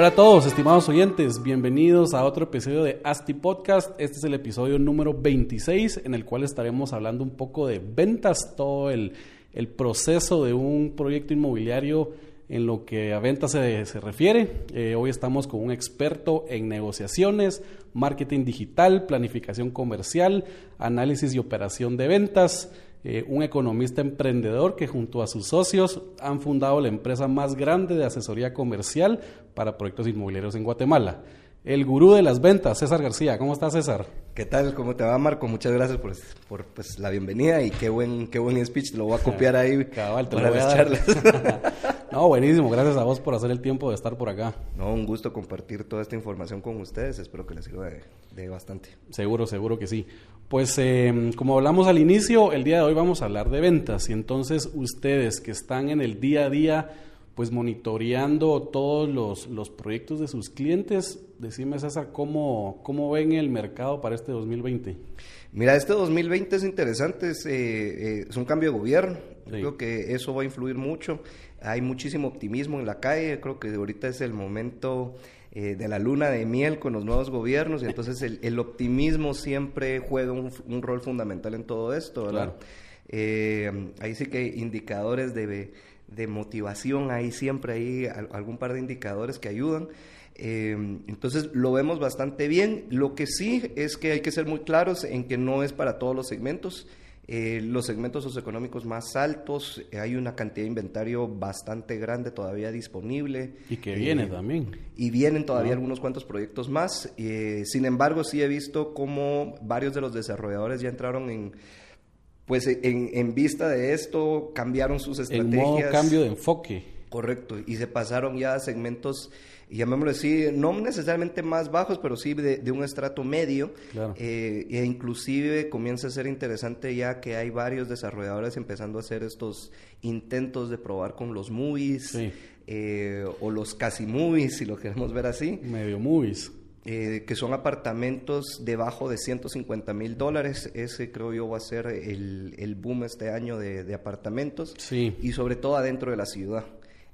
Hola a todos, estimados oyentes, bienvenidos a otro episodio de ASTI Podcast. Este es el episodio número 26 en el cual estaremos hablando un poco de ventas, todo el, proceso de un proyecto inmobiliario en lo que a ventas se, se refiere. Eh, hoy estamos con un experto en negociaciones, marketing digital, planificación comercial, análisis y operación de ventas. Eh, un economista emprendedor que junto a sus socios han fundado la empresa más grande de asesoría comercial para proyectos inmobiliarios en Guatemala. El gurú de las ventas, César García. ¿Cómo estás, César? ¿Qué tal? ¿Cómo te va, Marco? Muchas gracias por, por pues, la bienvenida y qué buen, qué buen speech. Lo voy a copiar ahí Cabal, te lo para voy a las charlas. No, buenísimo. Gracias a vos por hacer el tiempo de estar por acá. no, un gusto compartir toda esta información con ustedes. Espero que les sirva de, de bastante. Seguro, seguro que sí. Pues eh, como hablamos al inicio, el día de hoy vamos a hablar de ventas y entonces ustedes que están en el día a día, pues monitoreando todos los, los proyectos de sus clientes, decime César, ¿cómo, ¿cómo ven el mercado para este 2020? Mira, este 2020 es interesante, es, eh, eh, es un cambio de gobierno. Sí. Creo que eso va a influir mucho. Hay muchísimo optimismo en la calle. Creo que ahorita es el momento eh, de la luna de miel con los nuevos gobiernos y entonces el, el optimismo siempre juega un, un rol fundamental en todo esto, ¿verdad? Claro. Eh, ahí sí que hay indicadores de, de motivación, hay siempre hay al- algún par de indicadores que ayudan. Eh, entonces lo vemos bastante bien. Lo que sí es que hay que ser muy claros en que no es para todos los segmentos. Eh, los segmentos socioeconómicos más altos, eh, hay una cantidad de inventario bastante grande todavía disponible. Y que Eh, viene también. y vienen todavía Ah. algunos cuantos proyectos más. Eh, sin embargo, sí he visto cómo varios de los desarrolladores ya entraron en, pues en, en vista de esto, cambiaron sus estrategias. modo cambio de enfoque. Correcto, y se pasaron ya a segmentos, llamémoslo así, no necesariamente más bajos, pero sí de, de un estrato medio. Claro. Eh, e inclusive comienza a ser interesante ya que hay varios desarrolladores empezando a hacer estos intentos de probar con los movies Sí. eh, o los casi movies, si lo queremos ver así, Medio movies. Eh, que son apartamentos debajo de 150 mil dólares. Ese creo yo va a ser el, el boom este año de, de apartamentos Sí. y sobre todo adentro de la ciudad.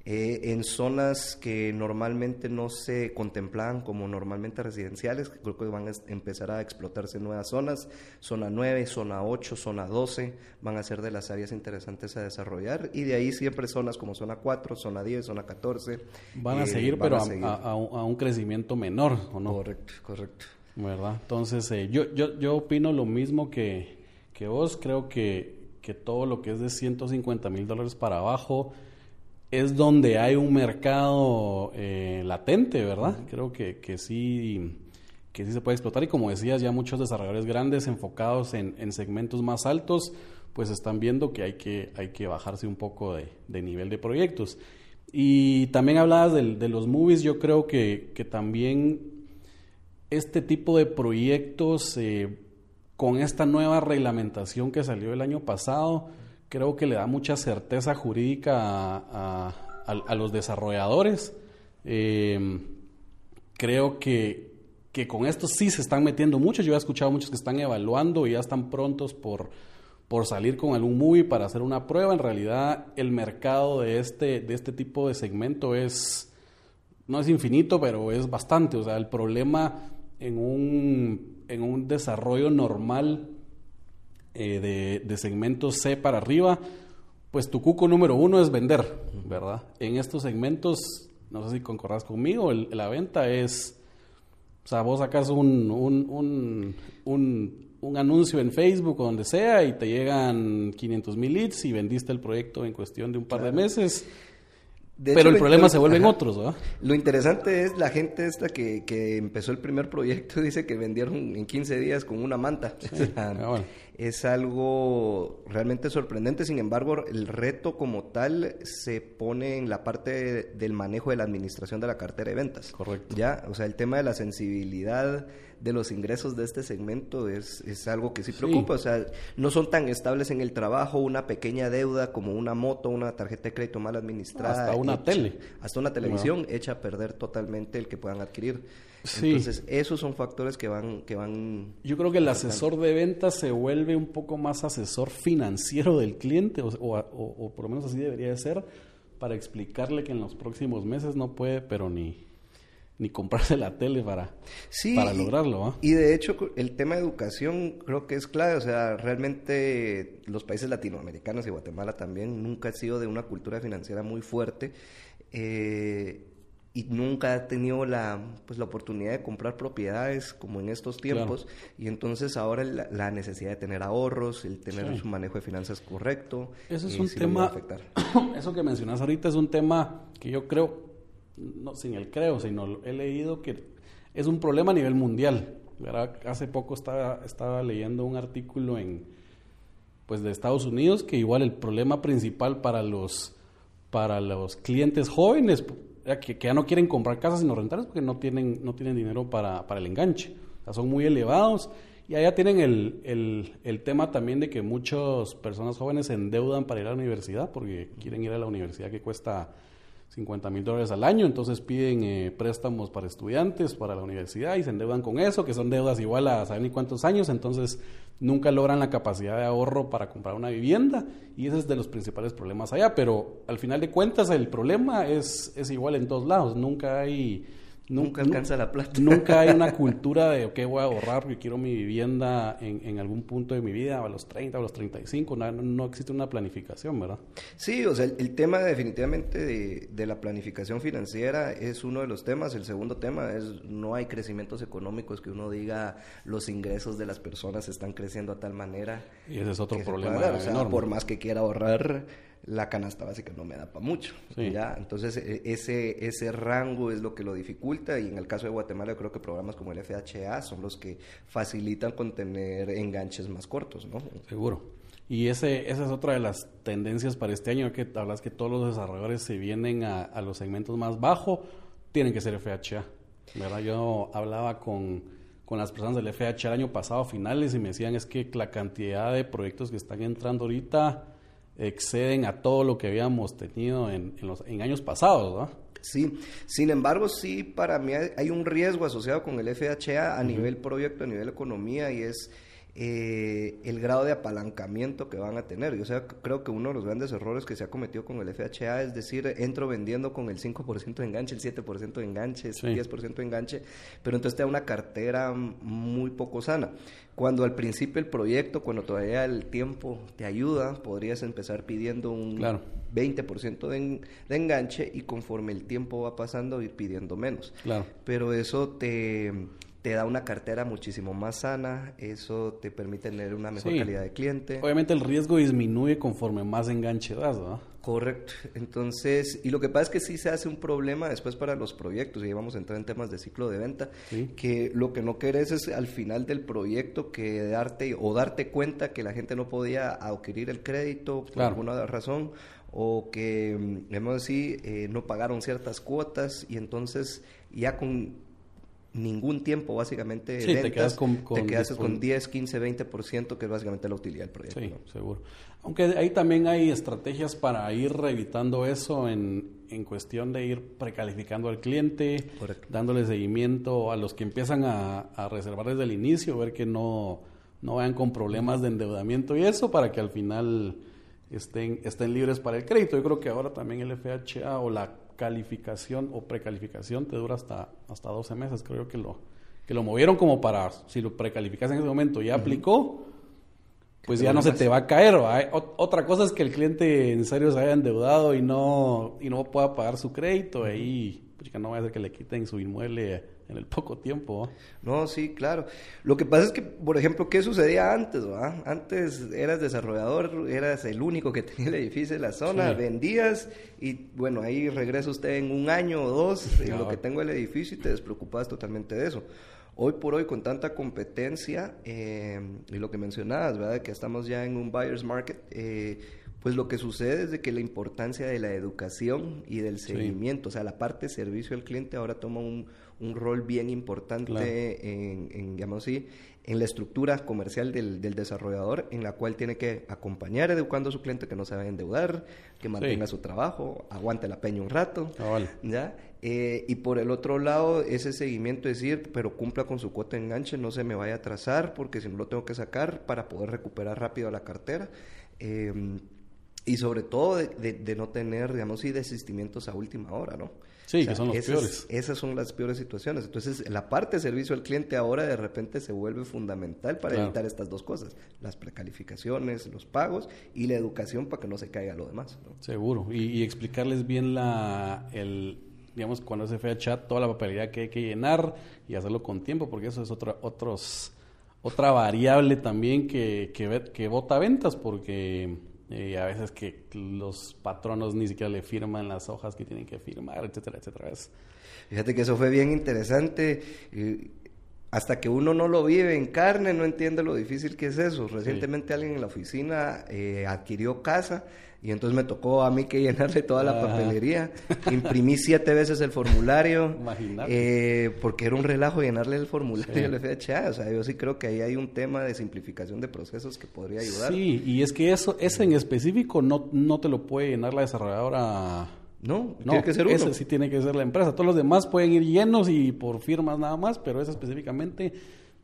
Eh, en zonas que normalmente no se contemplaban como normalmente residenciales, creo que van a empezar a explotarse nuevas zonas, zona 9, zona 8, zona 12, van a ser de las áreas interesantes a desarrollar y de ahí siempre zonas como zona 4, zona 10, zona 14. Van a eh, seguir, van pero a, seguir. a- a un- a un crecimiento menor, ¿o no? Correcto, correcto. ¿verdad? Entonces, eh, yo, yo, yo opino lo mismo que, que vos. Creo que, que todo lo que es de 150 mil dólares para abajo es donde hay un mercado eh, latente, ¿verdad? Creo que, que sí que sí se puede explotar y como decías ya muchos desarrolladores grandes enfocados en, en segmentos más altos pues están viendo que hay que, hay que bajarse un poco de, de nivel de proyectos. Y también hablabas del- de, los movies, yo creo que, que también este tipo de proyectos, eh, con esta nueva reglamentación que salió el año pasado, creo que le da mucha certeza jurídica a, a- los desarrolladores. Eh, creo que, que con esto sí se están metiendo muchos. Yo he escuchado muchos que están evaluando y ya están prontos por, por salir con algún movie para hacer una prueba. En realidad, el mercado de este, de este tipo de segmento es no es infinito, pero es bastante. O sea, el problema en un, en un desarrollo normal eh, de, de segmentos C para arriba, pues tu cuco número uno es vender, ¿verdad? En estos segmentos, no sé si concordás conmigo, el- la venta es, o sea, vos sacas un, un, un, un, un anuncio en Facebook o donde sea y te llegan 500 mil leads y vendiste el proyecto en cuestión de un par de meses. De pero hecho, el problema se vuelven ajá. otros, ¿verdad? Lo interesante es la gente esta que, que empezó el primer proyecto, dice que vendieron en 15 días con una manta. O sea, ah, bueno. Es algo realmente sorprendente. Sin embargo, el reto como tal se pone en la parte del manejo de la administración de la cartera de ventas. Correcto. Ya, o sea, el tema de la sensibilidad de los ingresos de este segmento es, es algo que sí preocupa. O sea, no son tan estables en el trabajo, una pequeña deuda como una moto, una tarjeta de crédito mal administrada. Hasta una tele. Hasta una televisión echa a perder totalmente el que puedan adquirir. Entonces, esos son factores que van, que van. Yo creo que el asesor de ventas se vuelve un poco más asesor financiero del cliente, o, o, por lo menos así debería de ser, para explicarle que en los próximos meses no puede, pero ni, ni comprarse la tele para, para lograrlo. Y de hecho, el tema de educación creo que es clave. O sea, realmente los países latinoamericanos y Guatemala también nunca ha sido de una cultura financiera muy fuerte. Eh, y nunca ha tenido la, pues, la oportunidad de comprar propiedades como en estos tiempos. Y entonces ahora la, necesidad de tener ahorros, el tener su manejo de finanzas correcto. Eso es un tema, eso que mencionas ahorita es un tema que yo creo, no sin el creo, sino he leído que es un problema a nivel mundial. Hace poco estaba, estaba leyendo un artículo en, pues de Estados Unidos que igual el problema principal para los para los clientes jóvenes que, ya no quieren comprar casas sino rentarlas porque no tienen, no tienen dinero para, para el enganche. O sea, son muy elevados. Y allá tienen el, el, el, tema también de que muchas personas jóvenes se endeudan para ir a la universidad porque quieren ir a la universidad que cuesta 50 mil dólares al año, entonces piden eh, préstamos para estudiantes, para la universidad y se endeudan con eso, que son deudas igual a saber ni cuántos años, entonces nunca logran la capacidad de ahorro para comprar una vivienda y ese es de los principales problemas allá, pero al final de cuentas el problema es, es igual en todos lados, nunca hay Nunca, alcanza la plata. Nunca hay una cultura de, ok, voy a ahorrar porque quiero mi vivienda en, en algún punto de mi vida, a los 30, a los 35. No, no existe una planificación, ¿verdad? Sí, o sea, el, tema definitivamente de, de, la planificación financiera es uno de los temas. El segundo tema es no hay crecimientos económicos que uno diga los ingresos de las personas están creciendo a tal manera. Y ese es otro problema. O sea, por más que quiera ahorrar la canasta básica no me da para mucho. ¿ya? Entonces, e, ese, ese rango es lo que lo dificulta y en el caso de Guatemala yo creo que programas como el FHA son los que facilitan con tener enganches más cortos, ¿no? Seguro. Y ese, esa es otra de las tendencias para este año, que hablas que todos los desarrolladores se vienen a, a los segmentos más bajos, tienen que ser FHA. ¿verdad? Yo hablaba con, con las personas del FHA el año pasado, finales, y me decían es que la cantidad de proyectos que están entrando ahorita exceden a todo lo que habíamos tenido en, los, en años pasados, ¿no? Sí, sin embargo, sí, para mí hay un riesgo asociado con el FHA a nivel proyecto, a nivel economía, y es eh, el grado de apalancamiento que van a tener. Yo sea, creo que uno de los grandes errores que se ha cometido con el FHA es decir, entro vendiendo con el 5% de enganche, el 7% de enganche, el 10% de enganche, pero entonces te da una cartera muy poco sana. Cuando al principio el proyecto, cuando todavía el tiempo te ayuda, podrías empezar pidiendo un 20% de, de, enganche y conforme el tiempo va pasando ir pidiendo menos. Claro. Pero eso te te da una cartera muchísimo más sana, eso te permite tener una mejor calidad de cliente. Obviamente el riesgo disminuye conforme más enganche das, ¿no? Correcto. Entonces, y lo que pasa es que sí se hace un problema después para los proyectos, y vamos a entrar en temas de ciclo de venta, que lo que no querés es al final del proyecto que darte o darte cuenta que la gente no podía adquirir el crédito por alguna razón o que, mm, debemos decir, eh, no pagaron ciertas cuotas y entonces ya con ningún tiempo básicamente sí, te quedas con, te quedas con 10, 15, 20% que es básicamente la utilidad del proyecto. Sí, seguro. Aunque ahí también hay estrategias para ir evitando eso en, en cuestión de ir precalificando al cliente, dándole seguimiento a los que empiezan a, a, reservar desde el inicio, ver que no, no vayan con problemas de endeudamiento y eso para que al final estén, estén libres para el crédito. Yo creo que ahora también el FHA o la calificación o precalificación te dura hasta, hasta 12 meses. Creo que lo, que lo movieron como para, si lo precalificas en ese momento y ya aplicó, pues ya no se te va a caer. Otra cosa es que el cliente en serio se haya endeudado y no, y no pueda pagar su crédito. Ahí, pues no va a ser que le quiten su inmueble en el poco tiempo. No, sí, claro. Lo que pasa es que, por ejemplo, ¿qué sucedía antes? Antes eras desarrollador, eras el único que tenía el edificio en la zona, vendías y bueno, ahí regresa usted en un año o dos en lo que tengo el edificio y te despreocupabas totalmente de eso. Hoy por hoy, con tanta competencia, eh, y lo que mencionabas, ¿verdad? Que estamos ya en un buyer's market, eh, pues lo que sucede es de que la importancia de la educación y del seguimiento, o sea, la parte de servicio al cliente ahora toma un, un rol bien importante en, en, digamos así, en la estructura comercial del, del, desarrollador, en la cual tiene que acompañar educando a su cliente que no se vaya a endeudar, que mantenga su trabajo, aguante la peña un rato, ¿ya? Eh, y por el otro lado, ese seguimiento es decir, pero cumpla con su cuota de enganche, no se me vaya a atrasar, porque si no lo tengo que sacar para poder recuperar rápido la cartera. Eh, y sobre todo de, de, no tener, digamos, y desistimientos a última hora, ¿no? Sí, que son los peores. Esas son las peores situaciones. Entonces, la parte de servicio al cliente ahora de repente se vuelve fundamental para evitar estas dos cosas, las precalificaciones, los pagos y la educación para que no se caiga lo demás. Seguro. Y, y, explicarles bien la, el, digamos, cuando se fue chat, toda la papelería que hay que llenar y hacerlo con tiempo, porque eso es otra, otros, otra variable también que, que, que vota ventas, porque y a veces que los patronos ni siquiera le firman las hojas que tienen que firmar, etcétera, etcétera. Fíjate que eso fue bien interesante. Hasta que uno no lo vive en carne, no entiende lo difícil que es eso. Recientemente alguien en la oficina eh, adquirió casa y entonces me tocó a mí que llenarle toda la papelería. Imprimí siete veces el formulario. Eh, porque era un relajo llenarle el formulario le FHA. O sea, yo sí creo que ahí hay un tema de simplificación de procesos que podría ayudar. Sí, y es que eso, ese en específico no, no te lo puede llenar la desarrolladora. No, no, tiene que ser uno. Ese sí tiene que ser la empresa. Todos los demás pueden ir llenos y por firmas nada más, pero ese específicamente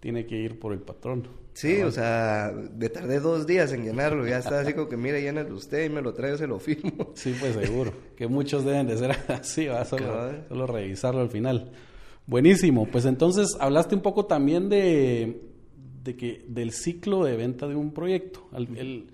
tiene que ir por el patrón. Sí, o sea, me tardé dos días en llenarlo. Ya está así como que, mire, llénalo usted y me lo traigo, se lo firmo. Sí, pues seguro. que muchos deben de ser así, va solo, solo revisarlo al final. Buenísimo. Pues entonces hablaste un poco también de, de que del ciclo de venta de un proyecto. el,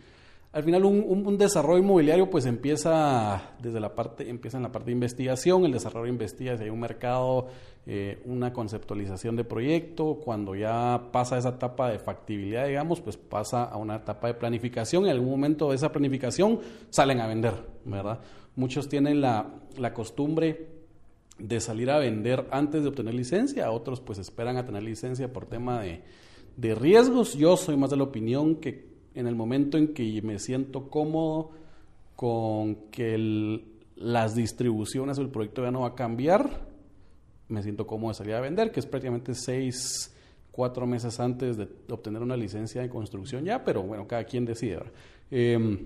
al final un, un, desarrollo inmobiliario pues empieza desde la parte empieza en la parte de investigación el desarrollo investiga si hay un mercado eh, una conceptualización de proyecto cuando ya pasa esa etapa de factibilidad digamos pues pasa a una etapa de planificación en algún momento de esa planificación salen a vender verdad muchos tienen la, la costumbre de salir a vender antes de obtener licencia otros pues esperan a tener licencia por tema de, de riesgos. Yo soy más de la opinión que en el momento en que me siento cómodo con que las distribuciones o el proyecto ya no va a cambiar, me siento cómodo de salir a vender, que es prácticamente seis, cuatro meses antes de obtener una licencia de construcción ya, pero bueno, cada quien decide. Eh,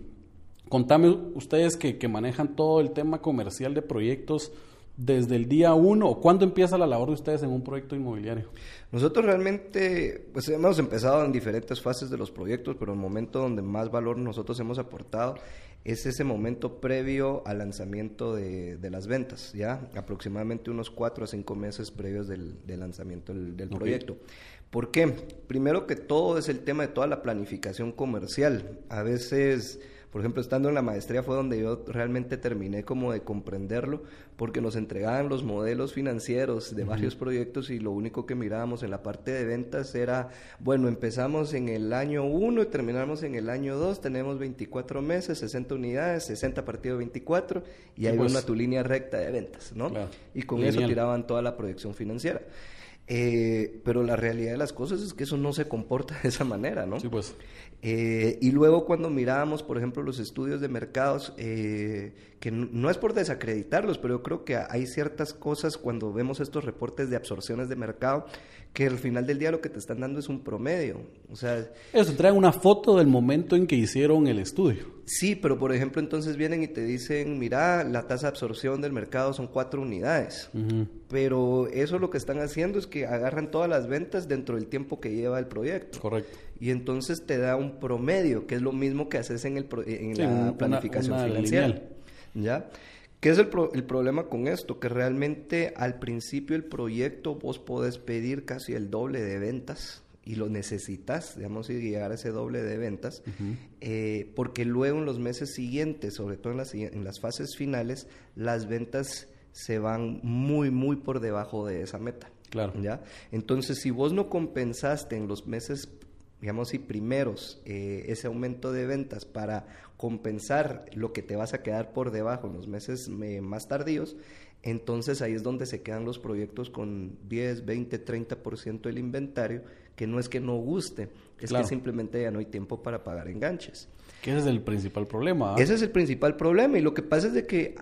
contame ustedes que, que manejan todo el tema comercial de proyectos, desde el día uno cuándo empieza la labor de ustedes en un proyecto inmobiliario? Nosotros realmente, pues hemos empezado en diferentes fases de los proyectos, pero el momento donde más valor nosotros hemos aportado es ese momento previo al lanzamiento de, las ventas, ¿ya? Aproximadamente unos cuatro a cinco meses previos del, lanzamiento del, proyecto. ¿Por qué? Primero que todo es el tema de toda la planificación comercial. A veces por ejemplo, estando en la maestría fue donde yo realmente terminé como de comprenderlo, porque nos entregaban los modelos financieros de varios proyectos y lo único que mirábamos en la parte de ventas era, bueno, empezamos en el año 1 y terminamos en el año 2, tenemos 24 meses, 60 unidades, 60 partido 24 y hay pues. una tu línea recta de ventas, ¿no? Y con eso tiraban toda la proyección financiera. Eh, pero la realidad de las cosas es que eso no se comporta de esa manera, ¿no? Sí, pues. Eh, y luego cuando mirábamos, por ejemplo, los estudios de mercados, eh, que no, es por desacreditarlos, pero yo creo que hay ciertas cosas cuando vemos estos reportes de absorciones de mercado, que al final del día lo que te están dando es un promedio. O sea, Eso, traen una foto del momento en que hicieron el estudio. Sí, pero por ejemplo entonces vienen y te dicen, mira, la tasa de absorción del mercado son cuatro unidades. Pero eso lo que están haciendo es que agarran todas las ventas dentro del tiempo que lleva el proyecto. Correcto y entonces te da un promedio, que es lo mismo que haces en, el en la planificación financiera. ¿Ya? ¿Qué es el, el, problema con esto? Que realmente al principio el proyecto vos podés pedir casi el doble de ventas y lo necesitas, digamos, y llegar a ese doble de ventas, eh, porque luego en los meses siguientes, sobre todo en las, en las fases finales, las ventas se van muy, muy por debajo de esa meta. Claro. ¿ya? Entonces, si vos no compensaste en los meses digamos, y primeros eh, ese aumento de ventas para compensar lo que te vas a quedar por debajo en los meses eh, más tardíos, entonces ahí es donde se quedan los proyectos con 10, 20, 30% del inventario, que no es que no guste, es que simplemente ya no hay tiempo para pagar enganches. Que ese es el principal problema. ¿ah? Ese es el principal problema y lo que pasa es de que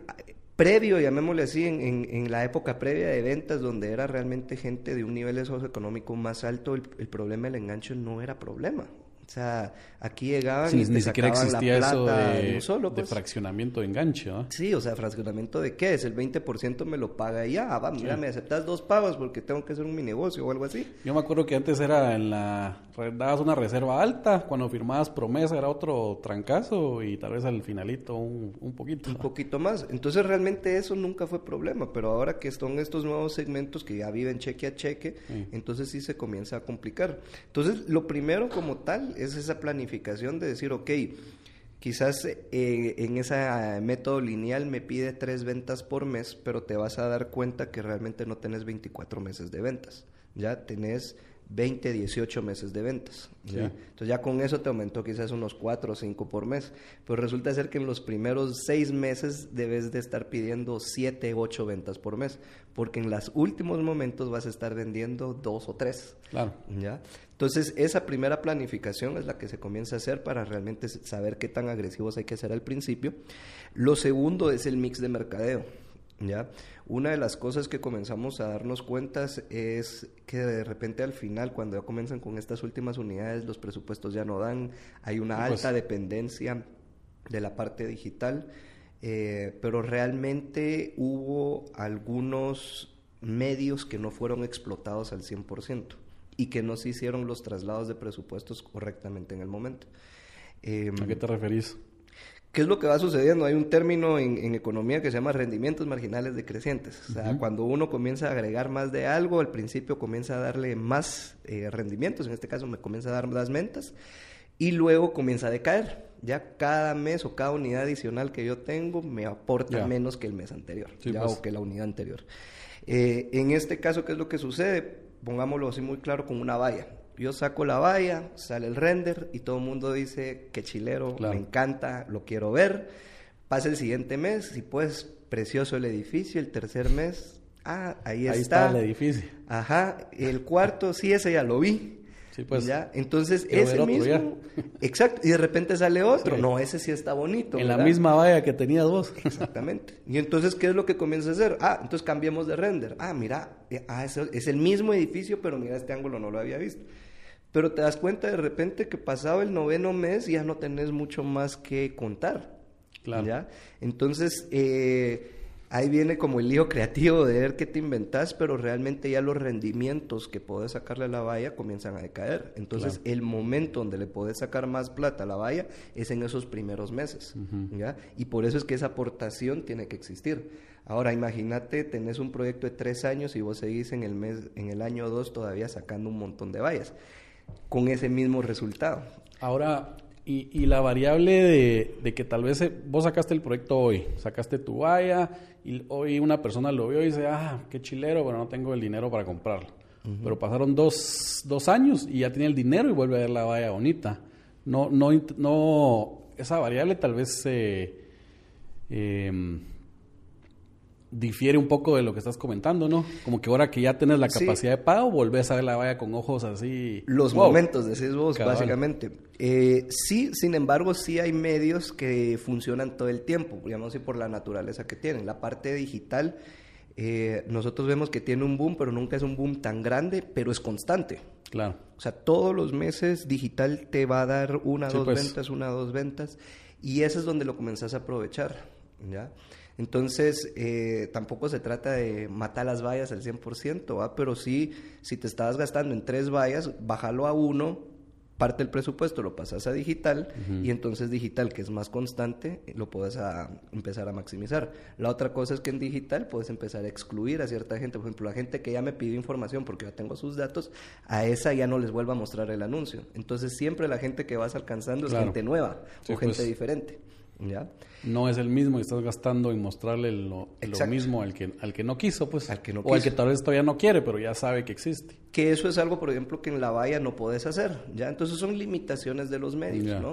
previo, llamémosle así, en, en, la época previa de ventas, donde era realmente gente de un nivel socioeconómico más alto, el, el problema del enganche no era problema. O sea, aquí llegaban y ni siquiera existía eso de, solo, de pues. fraccionamiento de enganche, ¿no? Sí, o sea, fraccionamiento de qué es, el 20% me lo paga ya, ah, va, mira, me aceptas dos pagos porque tengo que hacer un mi negocio o algo así. Yo me acuerdo que antes era en la dabas una reserva alta, cuando firmabas promesa era otro trancazo y tal vez al finalito un, un poquito. Un poquito más. Entonces realmente eso nunca fue problema, pero ahora que son estos nuevos segmentos que ya viven cheque a cheque, entonces sí se comienza a complicar. Entonces, lo primero como tal es esa planificación de decir, ok, quizás eh, en ese método lineal me pide tres ventas por mes, pero te vas a dar cuenta que realmente no tenés 24 meses de ventas, ya tenés 20, 18 meses de ventas. Entonces ya con eso te aumentó quizás unos 4 o 5 por mes. Pero resulta ser que en los primeros 6 meses debes de estar pidiendo 7, 8 ventas por mes. Porque en los últimos momentos vas a estar vendiendo 2 o 3. Claro. ¿ya? Entonces esa primera planificación es la que se comienza a hacer para realmente saber qué tan agresivos hay que ser al principio. Lo segundo es el mix de mercadeo. ¿ya? Una de las cosas que comenzamos a darnos cuentas es que de repente al final, cuando ya comienzan con estas últimas unidades, los presupuestos ya no dan, hay una pues. alta dependencia de la parte digital, eh, pero realmente hubo algunos medios que no fueron explotados al 100% y que no se hicieron los traslados de presupuestos correctamente en el momento. ¿A qué te referís? ¿Qué es lo que va sucediendo? Hay un término en, economía que se llama rendimientos marginales decrecientes. O sea, cuando uno comienza a agregar más de algo, al principio comienza a darle más eh, rendimientos, en este caso me comienza a dar más ventas, y luego comienza a decaer. Ya cada mes o cada unidad adicional que yo tengo me aporta menos que el mes anterior, ya, pues. o que la unidad anterior. Eh, en este caso, ¿qué es lo que sucede? Pongámoslo así muy claro con una valla. Yo saco la valla, sale el render y todo el mundo dice que chilero, me encanta, lo quiero ver. Pasa el siguiente mes y pues precioso el edificio, el tercer mes, ah, ahí, ahí está. el edificio. Ajá, el cuarto, sí, ese ya lo vi. Sí, pues. ¿Ya? Entonces, ese mismo. Exacto. Y de repente sale otro. No, ese sí está bonito. En la misma valla que tenías vos. Exactamente. Y entonces, ¿qué es lo que comienza a hacer? Ah, entonces cambiemos de render. Ah, mira, eh, ah, es, es el mismo edificio, pero mira, este ángulo no lo había visto. Pero te das cuenta de repente que pasado el noveno mes ya no tenés mucho más que contar. Claro. ¿ya? Entonces, eh, ahí viene como el lío creativo de ver qué te inventas, pero realmente ya los rendimientos que podés sacarle a la valla comienzan a decaer. Entonces, el momento donde le podés sacar más plata a la valla es en esos primeros meses. ¿ya? Y por eso es que esa aportación tiene que existir. Ahora, imagínate, tenés un proyecto de tres años y vos seguís en el, mes, en el año dos todavía sacando un montón de vallas con ese mismo resultado. Ahora, y, la variable de, que tal vez eh, vos sacaste el proyecto hoy, sacaste tu valla y hoy una persona lo vio y dice, ah, qué chilero, pero no tengo el dinero para comprarlo. Pero pasaron dos, dos, años y ya tiene el dinero y vuelve a ver la valla bonita. No, no, no, esa variable tal vez eh, em, difiere un poco de lo que estás comentando, ¿no? Como que ahora que ya tienes la capacidad de pago, volvés a ver la valla con ojos así. Los momentos, decís vos, básicamente. Eh, sí, sin embargo, sí hay medios que funcionan todo el tiempo, digamos así, por la naturaleza que tienen. La parte digital, eh, nosotros vemos que tiene un boom, pero nunca es un boom tan grande, pero es constante. Claro. O sea, todos los meses digital te va a dar una, dos pues. ventas, una, dos ventas, y eso es donde lo comenzás a aprovechar, ¿ya? Entonces, eh, tampoco se trata de matar las vallas al 100%, ¿va? pero sí, si te estabas gastando en tres vallas, bájalo a uno, parte del presupuesto lo pasas a digital y entonces digital, que es más constante, lo puedes empezar a maximizar. La otra cosa es que en digital puedes empezar a excluir a cierta gente. Por ejemplo, la gente que ya me pidió información porque ya tengo sus datos, a esa ya no les vuelvo a mostrar el anuncio. Entonces, siempre la gente que vas alcanzando es gente nueva o gente pues. diferente. ¿Ya? No es el mismo y estás gastando en mostrarle lo, lo mismo al que, al que no quiso, pues. Al que no o al que tal vez todavía no quiere, pero ya sabe que existe. Que eso es algo, por ejemplo, que en la valla no puedes hacer, ¿ya? Entonces son limitaciones de los medios, Ya, ¿no?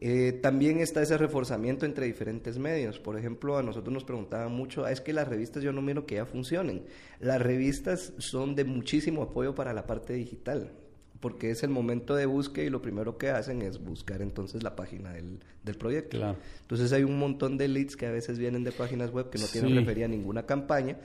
Eh, también está ese reforzamiento entre diferentes medios. Por ejemplo, a nosotros nos preguntaban mucho, "Ah, es que las revistas yo no miro que ya funcionen. Las revistas son de muchísimo apoyo para la parte digital, porque es el momento de búsqueda y lo primero que hacen es buscar entonces la página del, del proyecto. Claro. Entonces hay un montón de leads que a veces vienen de páginas web que no tienen Sí. referida a ninguna campaña,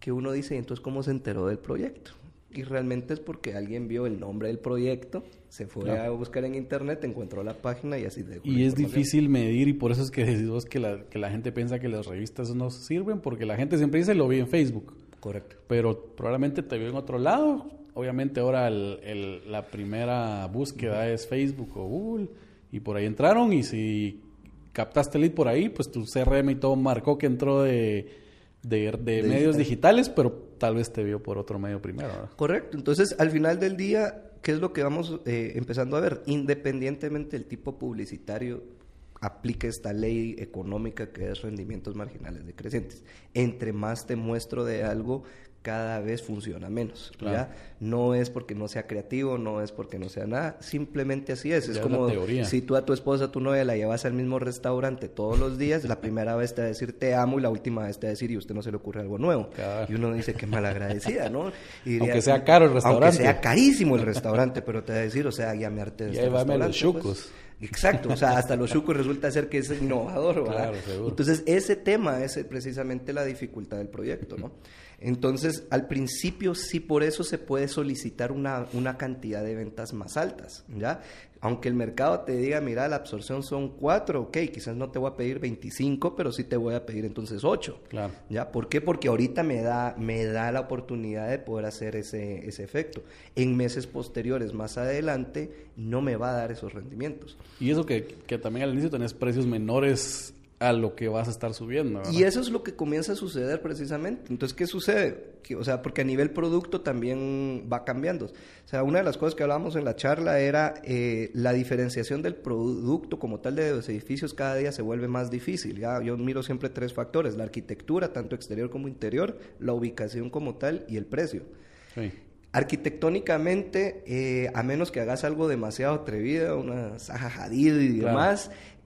que uno dice, "¿Y entonces ¿cómo se enteró del proyecto? Y realmente es porque alguien vio el nombre del proyecto, se fue Claro. a buscar en internet, encontró la página y así dejó Y es difícil medir y por eso es que decís vos que la, que la gente piensa que las revistas no sirven porque la gente siempre dice lo vi en Facebook, Correcto. pero probablemente te vio en otro lado. Obviamente ahora el- el- la primera búsqueda es Facebook o Google y por ahí entraron y si captaste lead por ahí, pues tu CRM y todo marcó que entró de, de, de medios digital. digitales, pero tal vez te vio por otro medio primero. ¿verdad? Correcto. Entonces, al final del día, ¿qué es lo que vamos eh, empezando a ver? Independientemente del tipo publicitario, aplica esta ley económica que es rendimientos marginales decrecientes. Entre más te muestro de algo, cada vez funciona menos. Claro. ¿ya? No es porque no sea creativo, no es porque no sea nada, simplemente así es. Ya es como si tú a tu esposa, a tu novia la llevas al mismo restaurante todos los días, la primera vez te va a decir te amo y la última vez te va a decir y a usted no se le ocurre algo nuevo. Claro. Y uno dice que malagradecida, ¿no? Y diría, Aunque sea caro el restaurante. Aunque sea carísimo el restaurante, pero te va a decir, o sea, ya me harté de este los pues. chucos. Exacto, o sea, hasta los chucos resulta ser que es innovador, ¿verdad? Claro, seguro. Entonces, ese tema es eh, precisamente la dificultad del proyecto, ¿no? Entonces, al principio sí por eso se puede solicitar una, una cantidad de ventas más altas, ¿ya? Aunque el mercado te diga, mira, la absorción son 4, ok, quizás no te voy a pedir 25, pero sí te voy a pedir entonces 8. Claro. ¿Ya? ¿Por qué? Porque ahorita me da, me da la oportunidad de poder hacer ese, ese efecto. En meses posteriores, más adelante, no me va a dar esos rendimientos. Y eso que, que también al inicio tenés precios menores a lo que vas a estar subiendo. ¿verdad? Y eso es lo que comienza a suceder precisamente. Entonces, ¿qué sucede? Que, o sea, porque a nivel producto también va cambiando. O sea, una de las cosas que hablábamos en la charla era eh, la diferenciación del producto como tal de los edificios cada día se vuelve más difícil. ¿ya? Yo miro siempre tres factores, la arquitectura, tanto exterior como interior, la ubicación como tal y el precio. Sí. Arquitectónicamente, eh, a menos que hagas algo demasiado atrevido, una Zaha Hadid y Claro.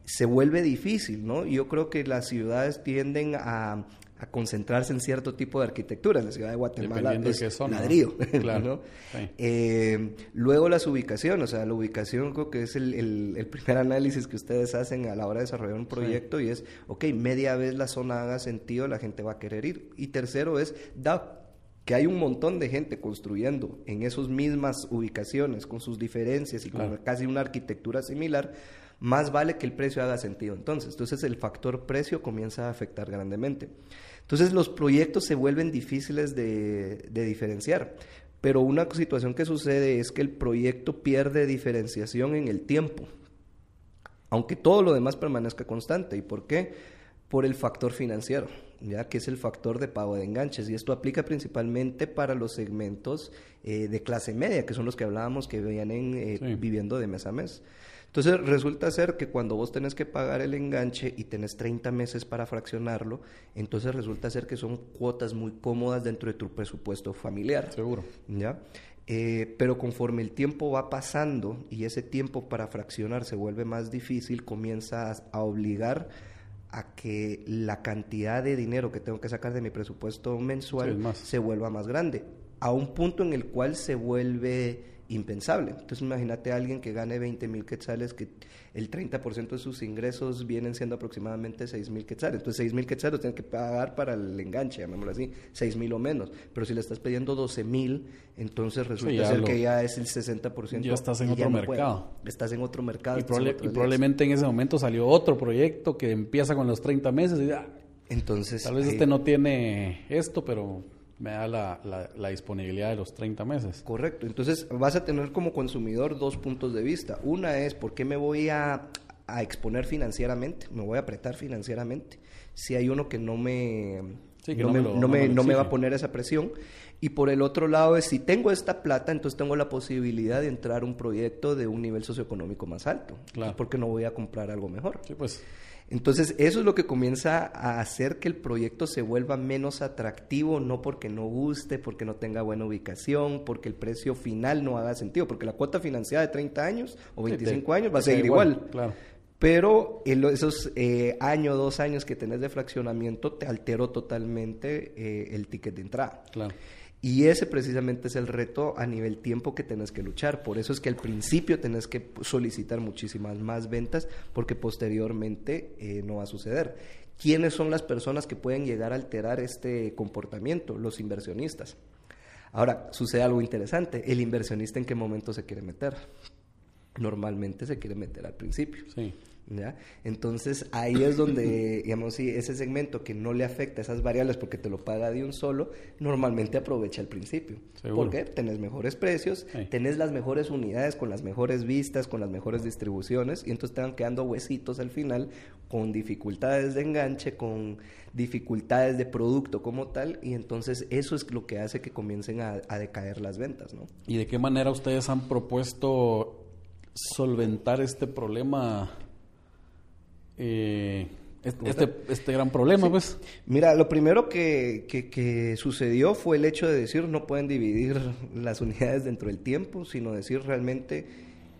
Se vuelve difícil, ¿no? Yo creo que las ciudades tienden a, a concentrarse en cierto tipo de arquitectura. La ciudad de Guatemala de es ¿no? ladrillo, Claro. ¿no? Sí. Eh, luego las ubicaciones, o sea, la ubicación creo que es el, el- el primer análisis que ustedes hacen a la hora de desarrollar un proyecto y es, ok, media vez la zona haga sentido, la gente va a querer ir. Y tercero es, da que hay un montón de gente construyendo en esas mismas ubicaciones, con sus diferencias y con Claro. casi una arquitectura similar, más vale que el precio haga sentido. Entonces, entonces el factor precio comienza a afectar grandemente. Entonces los proyectos se vuelven difíciles de, de diferenciar. Pero una situación que sucede es que el proyecto pierde diferenciación en el tiempo, aunque todo lo demás permanezca constante. ¿Y por qué? Por el factor financiero, ya que es el factor de pago de enganches. Y esto aplica principalmente para los segmentos eh, de clase media, que son los que hablábamos que vienen eh, Sí. viviendo de mes a mes. Entonces resulta ser que cuando vos tenés que pagar el enganche y tenés 30 meses para fraccionarlo, entonces resulta ser que son cuotas muy cómodas dentro de tu presupuesto familiar. Seguro. ¿ya? Eh, pero conforme el tiempo va pasando y ese tiempo para fraccionar se vuelve más difícil, comienza a, obligar a que la cantidad de dinero que tengo que sacar de mi presupuesto mensual Sí, se vuelva más grande, a un punto en el cual se vuelve impensable. Entonces imagínate a alguien que gane 20 mil quetzales, que el 30% de sus ingresos vienen siendo aproximadamente 6 mil quetzales. Entonces 6 mil quetzales tienen que pagar para el enganche, llamémoslo así, 6 mil o menos. Pero si le estás pidiendo 12 mil, entonces resulta ser lo- que ya es el 60%. Ya estás en otro no mercado. puede. Estás en otro mercado. Y, en probablemente en ese momento salió otro proyecto que empieza con los 30 meses y Entonces, tal vez ahí- este no tiene esto, pero me da la, la- la disponibilidad de los 30 meses. Correcto. Entonces vas a tener como consumidor dos puntos de vista. Una es por qué me voy a, a exponer financieramente, me voy a apretar financieramente. Si hay uno que no me no, me, no, me, no me va a poner esa presión. Y por el otro lado es, si tengo esta plata, entonces tengo la posibilidad de entrar a un proyecto de un nivel socioeconómico más alto. Claro. Porque no voy a comprar algo mejor. Sí, pues. Entonces, eso es lo que comienza a hacer que el proyecto se vuelva menos atractivo, no porque no guste, porque no tenga buena ubicación, porque el precio final no haga sentido, porque la cuota financiada de 30 años o 25 años va a seguir igual. Claro. Pero esos eh, año, dos años que tenés de fraccionamiento te alteró totalmente eh, el ticket de entrada. Claro. Y ese precisamente es el reto a nivel tiempo que tenés que luchar. Por eso es que al principio tenés que solicitar muchísimas más ventas porque posteriormente eh, no va a suceder. ¿Quiénes son las personas que pueden llegar a alterar este comportamiento? Los inversionistas. Ahora, sucede algo interesante. ¿El inversionista en qué momento se quiere meter? Normalmente se quiere meter al principio. Sí. ¿Ya? Entonces ahí es donde, digamos, si ese segmento que no le afecta a esas variables porque te lo paga de un solo, normalmente aprovecha al principio. Porque tenés mejores precios, tenés las mejores unidades con las mejores vistas, con las mejores distribuciones, y entonces te van quedando huesitos al final con dificultades de enganche, con dificultades de producto como tal, y entonces eso es lo que hace que comiencen a, a decaer las ventas, ¿no? ¿Y de qué manera ustedes han propuesto solventar este problema eh, este, este, gran problema, pues. Mira, lo primero que, que, sucedió fue el hecho de decir no pueden dividir las unidades dentro del tiempo, sino decir realmente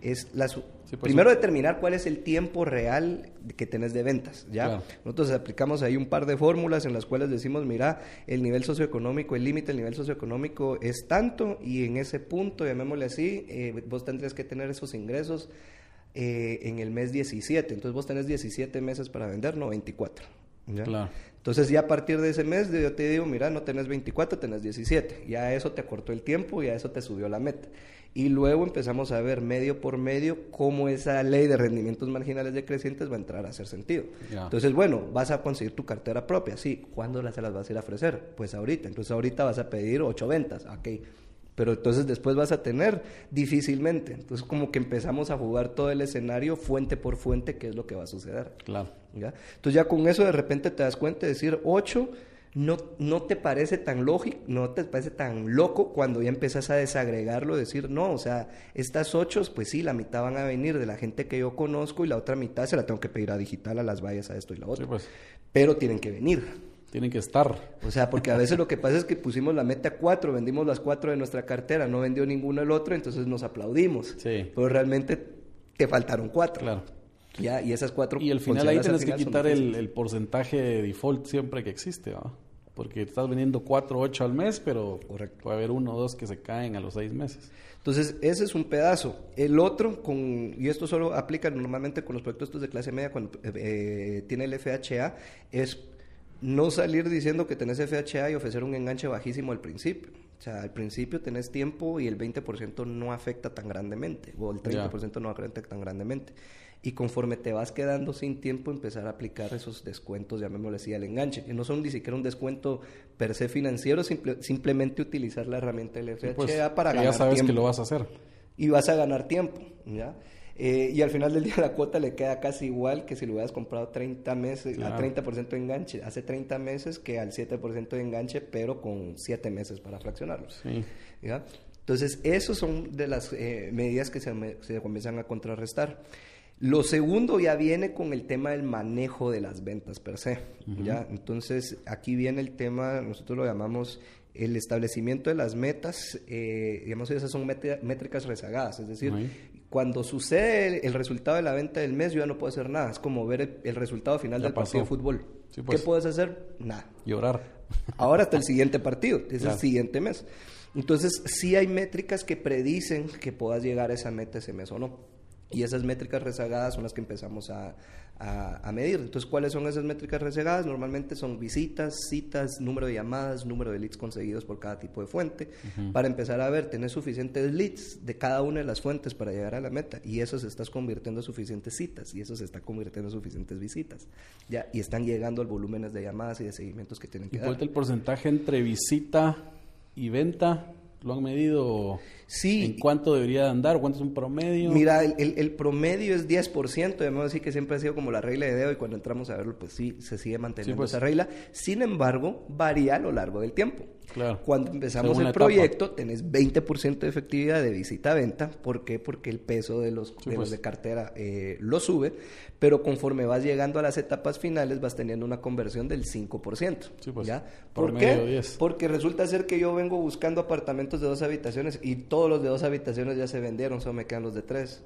es las... Pues, primero determinar cuál es el tiempo real que tenés de ventas, ¿ya? Nosotros aplicamos ahí un par de fórmulas en las cuales decimos, mira, el nivel socioeconómico, el límite del nivel socioeconómico es tanto y en ese punto, llamémosle así, eh, vos tendrías que tener esos ingresos eh, en el mes 17. Entonces vos tenés 17 meses para vender, no 24. Entonces ya a partir de ese mes yo te digo, mira, no tenés 24, tenés 17. Ya eso te acortó el tiempo y a eso te subió la meta. Y luego empezamos a ver medio por medio cómo esa ley de rendimientos marginales decrecientes va a entrar a hacer sentido. Entonces, bueno, vas a conseguir tu cartera propia, sí. ¿Cuándo se las vas a ir a ofrecer? Pues ahorita. Entonces ahorita vas a pedir 8 ventas. Ok pero entonces después vas a tener difícilmente. Entonces como que empezamos a jugar todo el escenario fuente por fuente, qué es lo que va a suceder. Claro. ¿Ya? Entonces ya con eso de repente te das cuenta de decir 8 no, no te parece tan lógico, no te parece tan loco cuando ya empiezas a desagregarlo, decir, no, o sea, estas ocho, pues sí, la mitad van a venir de la gente que yo conozco y la otra mitad se la tengo que pedir a digital, a las vallas, a esto y la otra. pues. Pero tienen que venir. Tienen que estar. O sea, porque a veces lo que pasa es que pusimos la meta cuatro, vendimos las cuatro de nuestra cartera, no vendió ninguno el otro, entonces nos aplaudimos. Sí. Pero realmente te faltaron cuatro. Claro. Ya, y esas cuatro. Y al final ahí tienes que quitar el, porcentaje de default siempre que existe, ¿va? Porque estás vendiendo cuatro, ocho al mes, pero puede haber uno o dos que se caen a los seis meses. Entonces, ese es un pedazo. El otro, con, y esto solo aplica normalmente con los proyectos de clase media cuando eh, eh, tiene el FHA, es no salir diciendo que tenés FHA y ofrecer un enganche bajísimo al principio. O sea, al principio tenés tiempo y el 20% no afecta tan grandemente, o el 30% no afecta tan grandemente. Y conforme te vas quedando sin tiempo, empezar a aplicar esos descuentos, llamémosle así, al enganche, que no son ni siquiera un descuento per se financiero, simplemente utilizar la herramienta del FHA pues, para ganar ya sabes que lo vas a hacer. Y vas a ganar tiempo, ¿ya? Eh, y al final del día la cuota le queda casi igual que si lo hubieras comprado 30 meses, a 30% de enganche, hace 30 meses que al 7% de enganche, pero con 7 meses para fraccionarlos. Entonces, esas son de las eh, medidas que se, se, comienzan a contrarrestar. Lo segundo ya viene con el tema del manejo de las ventas per se. ¿ya? Entonces, aquí viene el tema, nosotros lo llamamos el establecimiento de las metas, eh, digamos, esas son métricas rezagadas, es decir, cuando sucede el, resultado de la venta del mes, yo ya no puedo hacer nada. Es como ver el, resultado final del partido de fútbol. ¿Qué pues. puedes hacer? Nada. Llorar. Ahora hasta el siguiente partido, es el siguiente mes. Entonces, sí hay métricas que predicen que puedas llegar a esa meta ese mes o no. Y esas métricas rezagadas son las que empezamos a, a, medir. Entonces, ¿cuáles son esas métricas resegadas? Normalmente son visitas, citas, número de llamadas, número de leads conseguidos por cada tipo de fuente, para empezar a ver, tener suficientes leads de cada una de las fuentes para llegar a la meta, y eso se está convirtiendo en suficientes citas, y eso se está convirtiendo en suficientes visitas, ya, y están llegando al volúmenes de llamadas y de seguimientos que tienen que ¿Y dar. el porcentaje entre visita y venta? Lo han medido? Sí. ¿En cuánto debería andar? ¿Cuánto es un promedio? Mira, el, el, el promedio es 10%, debemos decir que siempre ha sido como la regla de dedo y cuando entramos a verlo, pues sí, se sigue manteniendo Sí, pues. esa regla. Sin embargo, varía a lo largo del tiempo. Claro. Cuando empezamos el etapa. proyecto, tenés 20% de efectividad de visita-venta. ¿Por qué? Porque el peso de los, Sí, de, los pues. de cartera eh, lo sube, pero conforme vas llegando a las etapas finales, vas teniendo una conversión del 5%. Sí, pues, ¿ya? ¿Por qué? 10. Porque resulta ser que yo vengo buscando apartamentos de dos habitaciones y todos los de dos habitaciones ya se vendieron, solo me quedan los de tres.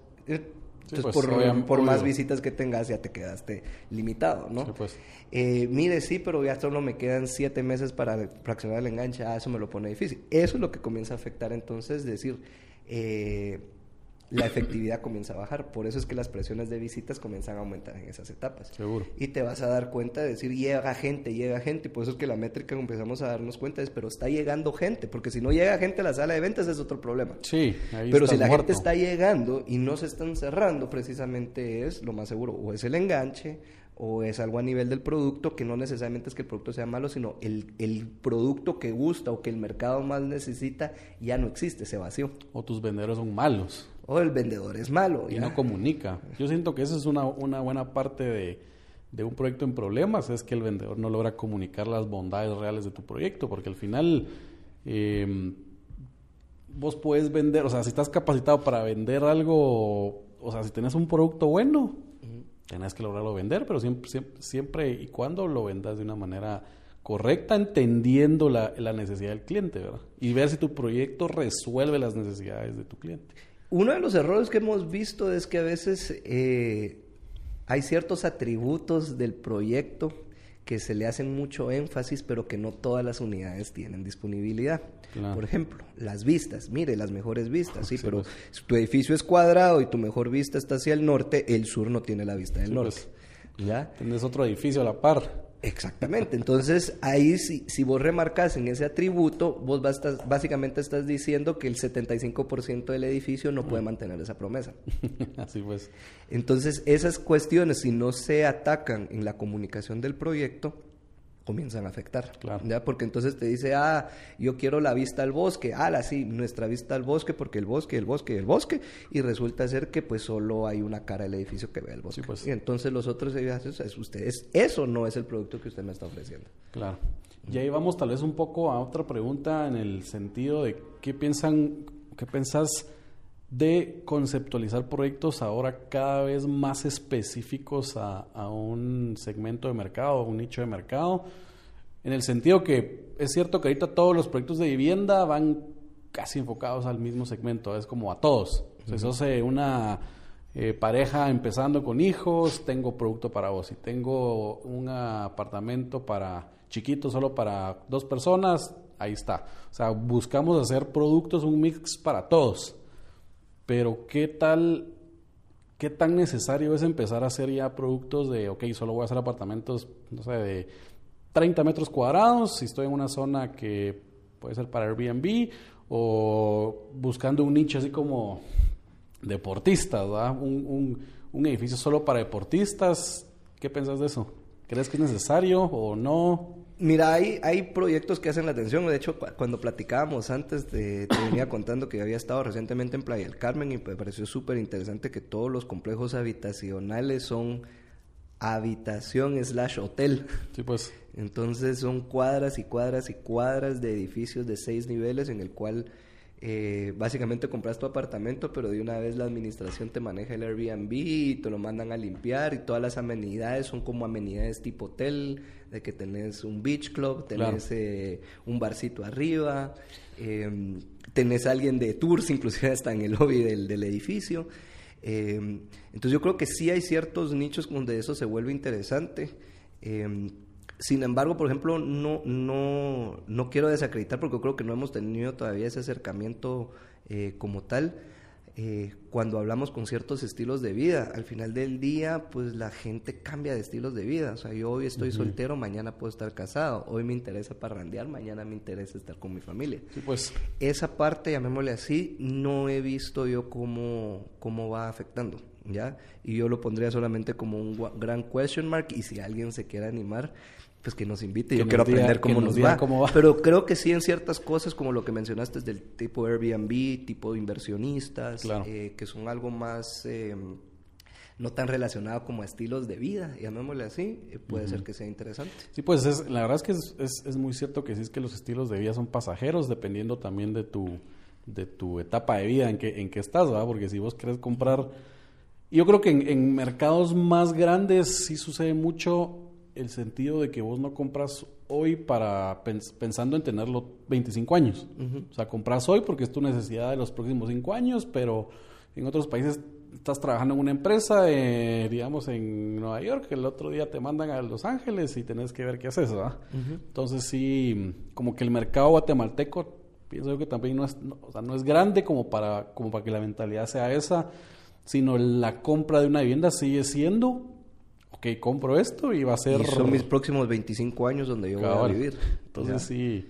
Entonces, pues, por, más visitas que tengas, ya te quedaste limitado, ¿no? Sí, pues. Eh, mire, sí, pero ya solo me quedan siete meses para fraccionar el enganche. Ah, eso me lo pone difícil. Eso es lo que comienza a afectar entonces, es decir, eh, la efectividad comienza a bajar. Por eso es que las presiones de visitas comienzan a aumentar en esas etapas. Seguro. Y te vas a dar cuenta de decir, llega gente, llega gente. Y por eso es que la métrica que empezamos a darnos cuenta es, pero está llegando gente. Porque si no llega gente a la sala de ventas es otro problema. Sí, ahí Pero si la muerto. gente está llegando y no se están cerrando, precisamente es lo más seguro, o es el enganche, o es algo a nivel del producto, que no necesariamente es que el producto sea malo, sino el, el producto que gusta o que el mercado más necesita ya no existe, se vació. O tus vendedores son malos O el vendedor es malo. y no comunica. Yo siento que esa es una, una buena parte de, de un proyecto en problemas, es que el vendedor no logra comunicar las bondades reales de tu proyecto, porque al final eh, vos puedes vender, o sea, si estás capacitado para vender algo, o sea, si tenés un producto bueno, tenés que lograrlo vender, pero siempre, siempre, siempre y cuando lo vendas de una manera correcta, entendiendo la, la necesidad del cliente, ¿verdad? Y ver si tu proyecto resuelve las necesidades de tu cliente. Uno de los errores que hemos visto es que a veces eh, hay ciertos atributos del proyecto que se le hacen mucho énfasis, pero que no todas las unidades tienen disponibilidad. Claro. Por ejemplo, las vistas. Mire, las mejores vistas, sí, Sí, pero pues. si tu edificio es cuadrado y tu mejor vista está hacia el norte, el sur no tiene la vista del Sí, norte. pues. ¿Ya? Tenés otro edificio a la par. Exactamente. Entonces, ahí si, si vos remarcas en ese atributo, vos bastas- básicamente estás diciendo que el 75% del edificio no puede mantener esa promesa. Así pues. Entonces, esas cuestiones, si no se atacan en la comunicación del proyecto, comienzan a afectar. Claro. ¿ya? Porque entonces te dice, ah, yo quiero la vista al bosque. Ah, la sí, nuestra vista al bosque, porque el bosque, el bosque, el bosque. Y resulta ser que pues solo hay una cara del edificio que ve el bosque. Sí, pues. Y entonces los otros edificios, es ustedes, eso no es el producto que usted me está ofreciendo. Claro. Y ahí vamos tal vez un poco a otra pregunta en el sentido de qué piensan, qué pensás de conceptualizar proyectos ahora cada vez más específicos a, a un segmento de mercado, a un nicho de mercado, en el sentido que es cierto que ahorita todos los proyectos de vivienda van casi enfocados al mismo segmento, es como a todos. Sos eh, una eh, pareja empezando con hijos, tengo producto para vos. Si tengo un apartamento para chiquito, solo para dos personas, ahí está. O sea, buscamos hacer productos, un mix para todos. Pero ¿qué tal, qué tan necesario es empezar a hacer ya productos de, ok, solo voy a hacer apartamentos, no sé, de 30 metros cuadrados, si estoy en una zona que puede ser para Airbnb, o buscando un nicho así como deportistas, ¿verdad? Un, un, un edificio solo para deportistas. ¿Qué piensas de eso? ¿Crees que es necesario o no? Mira, hay, hay proyectos que hacen la atención. De hecho, cu- cuando platicábamos antes, te, te venía contando que había estado recientemente en Playa del Carmen y me pareció súper interesante que todos los complejos habitacionales son habitación slash hotel. Sí, pues, Entonces son cuadras y cuadras y cuadras de edificios de seis niveles en el cual eh, básicamente compras tu apartamento, pero de una vez la administración te maneja el Airbnb y te lo mandan a limpiar y todas las amenidades son como amenidades tipo hotel, de que tenés un beach club, tenés Claro. eh, un barcito arriba, eh, tenés alguien de tours, inclusive hasta en el lobby del, del edificio. Eh, entonces yo creo que sí hay ciertos nichos donde eso se vuelve interesante. Sin embargo, por ejemplo, no, no, no quiero desacreditar porque creo que no hemos tenido todavía ese acercamiento eh, como tal. Eh, cuando hablamos con ciertos estilos de vida, al final del día, pues la gente cambia de estilos de vida. O sea, yo hoy estoy soltero, mañana puedo estar casado. Hoy me interesa parrandear, mañana me interesa estar con mi familia sí, pues, esa parte, llamémosle así, no he visto yo cómo, cómo va afectando, ¿ya? Y yo lo pondría solamente como un gran question mark y si alguien se quiere animar, pues que nos invite. Que Yo nos quiero diga- aprender cómo nos nos, va. cómo va. Pero creo que sí en ciertas cosas, como lo que mencionaste, del tipo Airbnb, tipo de inversionistas, Claro. eh, que son algo más eh, no tan relacionado como a estilos de vida, llamémosle así, eh, puede ser que sea interesante. Sí, pues es, la verdad es que es, es, es muy cierto que sí es que los estilos de vida son pasajeros dependiendo también de tu, de tu etapa de vida en que, en que estás, ¿verdad? Porque si vos querés comprar... Yo creo que en, en mercados más grandes sí sucede mucho el sentido de que vos no compras hoy para pens- pensando en tenerlo 25 años. O sea, compras hoy porque es tu necesidad de los próximos 5 años, pero en otros países estás trabajando en una empresa, eh, digamos en Nueva York, el otro día te mandan a Los Ángeles y tenés que ver qué haces, ¿verdad? Entonces sí, como que el mercado guatemalteco pienso yo que también no es, no, o sea, no es grande como para, como para que la mentalidad sea esa, sino la compra de una vivienda sigue siendo, ok, compro esto y va a ser... Y son mis próximos 25 años donde yo voy a vivir. Entonces Ya. sí,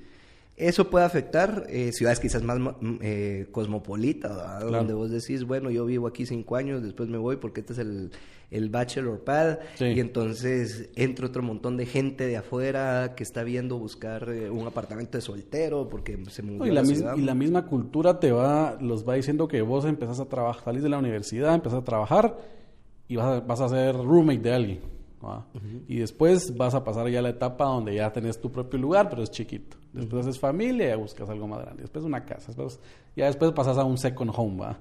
Eso puede afectar eh, ciudades quizás más mm, eh, cosmopolitas, donde vos decís, bueno, yo vivo aquí cinco años, después me voy porque este es el, el bachelor pad, Sí. y entonces entra otro montón de gente de afuera que está viendo buscar eh, un apartamento de soltero porque se mudó No, y, la la mis- ciudad. y la misma cultura te va, los va diciendo que vos empezás a trabajar, salís de la universidad, empezás a trabajar y vas a, vas a ser roommate de alguien. Y después vas a pasar ya a la etapa donde ya tenés tu propio lugar, pero es chiquito. Después haces familia y ya buscas algo más grande. Después una casa. Después, ya después pasas a un second home, ¿va?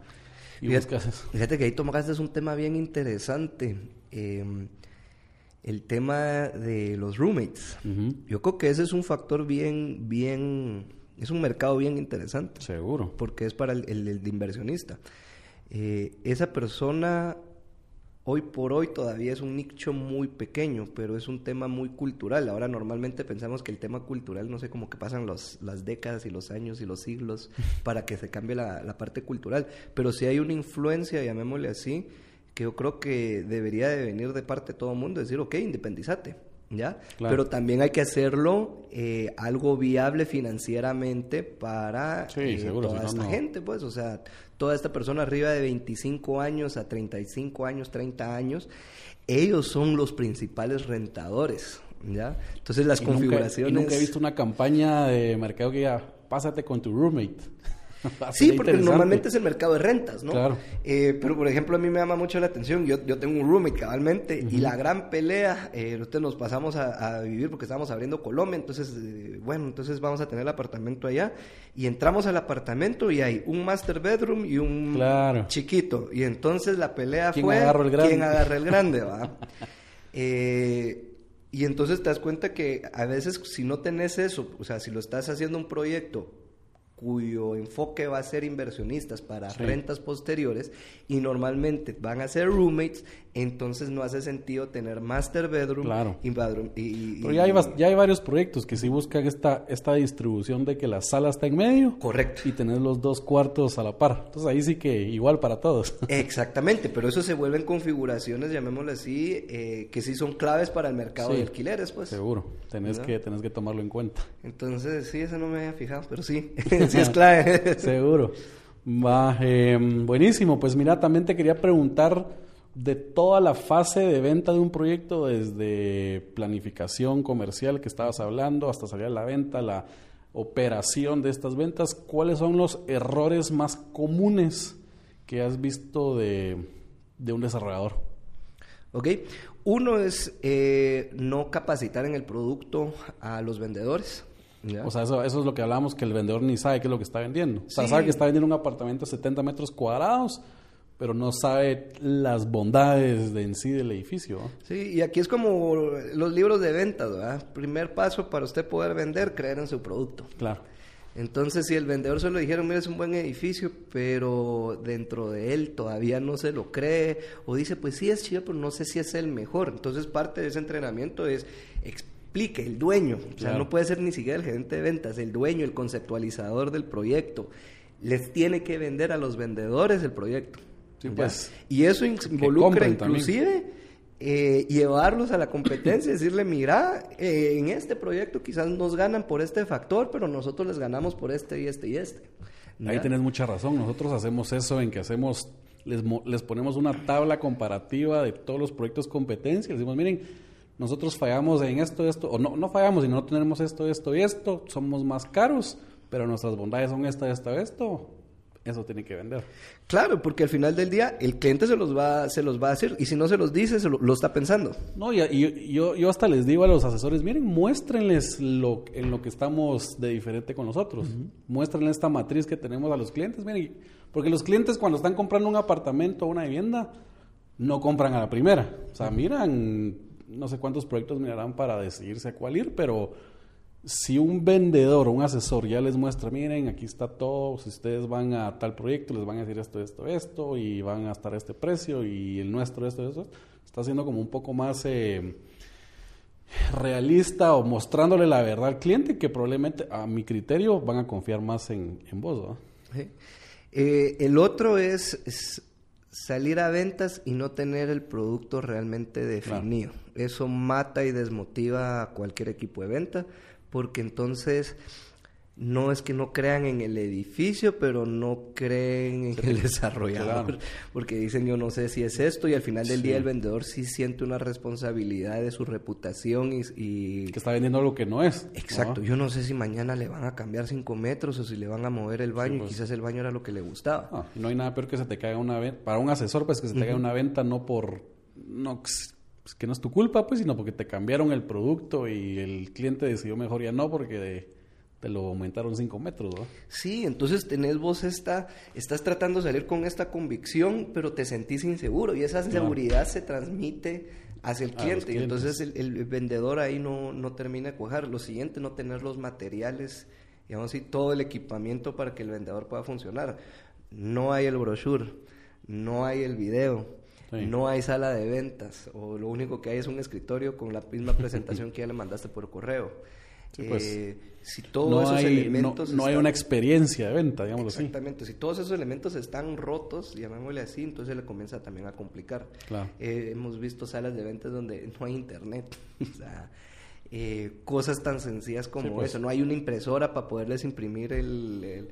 Y Fíjate, buscas eso. fíjate que ahí tomaste un tema bien interesante. eh, el tema de los roommates. Yo creo que ese es un factor bien, bien, es un mercado bien interesante. Seguro. porque es para el, el- el de inversionista. Eh, esa persona hoy por hoy todavía es un nicho muy pequeño, pero es un tema muy cultural. Ahora normalmente pensamos que el tema cultural, no sé, como que pasan los, las décadas y los años y los siglos para que se cambie la, la parte cultural, pero si hay una influencia, llamémosle así, que yo creo que debería de venir de parte de todo el mundo, decir, ok, independizate. ¿Ya? Claro. Pero también hay que hacerlo eh, algo viable financieramente para Sí, eh, seguro, toda si esta no. gente, pues, o sea, toda esta persona arriba de 25 años a 35 años, 30 años, ellos son los principales rentadores, ¿ya? Entonces las Y nunca- configuraciones... y nunca he visto una campaña de mercado que diga, pásate con tu roommate. Sí, porque normalmente es el mercado de rentas, ¿no? Claro. Eh, pero, por ejemplo, a mí me llama mucho la atención. Yo, yo tengo un roommate cabalmente y la gran pelea, eh, nosotros nos pasamos a, a vivir porque estábamos abriendo Colombia. Entonces, eh, bueno, entonces vamos a tener el apartamento allá. Y entramos al apartamento y hay un master bedroom y un Claro. chiquito. Y entonces la pelea ¿Quién fue agarra el grande? quién agarra el grande, ¿va? Eh, y entonces te das cuenta que a veces si no tenés eso, o sea, si lo estás haciendo un proyecto cuyo enfoque va a ser inversionistas para Sí. rentas posteriores y normalmente van a ser roommates, entonces no hace sentido tener master bedroom Claro. y bedroom y, y- Pero ya hay, bas- ya hay varios proyectos que sí buscan esta, esta distribución de que la sala está en medio correcto. y tener los dos cuartos a la par. Entonces ahí sí que igual para todos. Exactamente, pero eso se vuelven configuraciones, llamémoslo así, eh, que sí son claves para el mercado Sí. de alquileres, pues. Seguro, tenés que, tenés que tomarlo en cuenta. Entonces, sí, eso no me había fijado, pero sí, sí es clave. Seguro. Va, eh, buenísimo. Pues mira, también te quería preguntar de toda la fase de venta de un proyecto, desde planificación comercial que estabas hablando, hasta salir a la venta, la operación de estas ventas, ¿cuáles son los errores más comunes que has visto de, de un desarrollador? Ok, uno es eh, no capacitar en el producto a los vendedores. ¿ya? O sea, eso, eso es lo que hablábamos, que el vendedor ni sabe qué es lo que está vendiendo. O sea, Sí. sabe que está vendiendo un apartamento de 70 metros cuadrados, pero no sabe las bondades de en sí del edificio. Sí, y aquí es como los libros de ventas, ¿verdad? Primer paso para usted poder vender, creer en su producto. Claro. Entonces, si el vendedor solo dijeron, mira, es un buen edificio, pero dentro de él todavía no se lo cree, o dice, pues sí es chido, pero no sé si es el mejor. Entonces, parte de ese entrenamiento es explique el dueño, o sea, Claro. no puede ser ni siquiera el gerente de ventas, el dueño, el conceptualizador del proyecto. Les tiene que vender a los vendedores el proyecto. Pues, Y eso in- involucra inclusive eh, llevarlos a la competencia y decirle, mira, eh, en este proyecto quizás nos ganan por este factor, pero nosotros les ganamos por este y este y este. Ahí tenés mucha razón. Nosotros hacemos eso en que hacemos, les, les ponemos una tabla comparativa de todos los proyectos competencia. Les decimos, miren, nosotros fallamos en esto, esto, o no, no fallamos, sino no tenemos esto, esto y esto, somos más caros, pero nuestras bondades son esta, esta, esto, eso tiene que vender. Claro, porque al final del día el cliente se los va, se los va a decir y si no se los dice, se lo, lo está pensando. No, y, y yo, yo hasta les digo a los asesores, miren, muéstrenles lo, en lo que estamos de diferente con nosotros. Muéstrenles esta matriz que tenemos a los clientes, miren, porque los clientes cuando están comprando un apartamento o una vivienda, no compran a la primera. O sea, miran, no sé cuántos proyectos mirarán para decidirse a cuál ir, pero si un vendedor o un asesor ya les muestra, miren, aquí está todo, si ustedes van a tal proyecto, les van a decir esto, esto, esto, y van a estar a este precio, y el nuestro, esto, esto, está siendo como un poco más eh, realista o mostrándole la verdad al cliente, que probablemente, a mi criterio, van a confiar más en, en vos. ¿no? Sí. Eh, el otro es, es, salir a ventas y no tener el producto realmente definido. Claro. Eso mata y desmotiva a cualquier equipo de venta porque entonces no es que no crean en el edificio, pero no creen en el desarrollador, claro. porque dicen yo no sé si es esto y al final del sí. día el vendedor sí siente una responsabilidad de su reputación y, y... que está vendiendo algo que no es. Exacto, yo no sé si mañana le van a cambiar cinco metros o si le van a mover el baño sí, pues... y quizás el baño era lo que le gustaba. No, no hay nada peor que se te caiga una venta, para un asesor pues que se te caiga uh -huh. una venta no por no pues que no es tu culpa, pues, sino porque te cambiaron el producto y el cliente decidió mejor ya no porque te lo aumentaron 5 metros, ¿no? Sí, entonces tenés vos esta, estás tratando de salir con esta convicción, pero te sentís inseguro y esa seguridad no. se transmite hacia el cliente y entonces el, el, vendedor ahí no, no termina de cuajar. Lo siguiente, no tener los materiales, digamos así, todo el equipamiento para que el vendedor pueda funcionar. No hay el brochure, no hay el video, Sí. No hay sala de ventas, o lo único que hay es un escritorio con la misma presentación que ya le mandaste por correo. Sí, pues, eh, si todos no esos hay, elementos. No, no están... hay una experiencia de venta, digamos así. Exactamente. Si todos esos elementos están rotos, llamémosle así, entonces le comienza también a complicar. Claro. Eh, hemos visto salas de ventas donde no hay internet. o sea, eh, cosas tan sencillas como sí, pues. eso. No hay una impresora para poderles imprimir el, el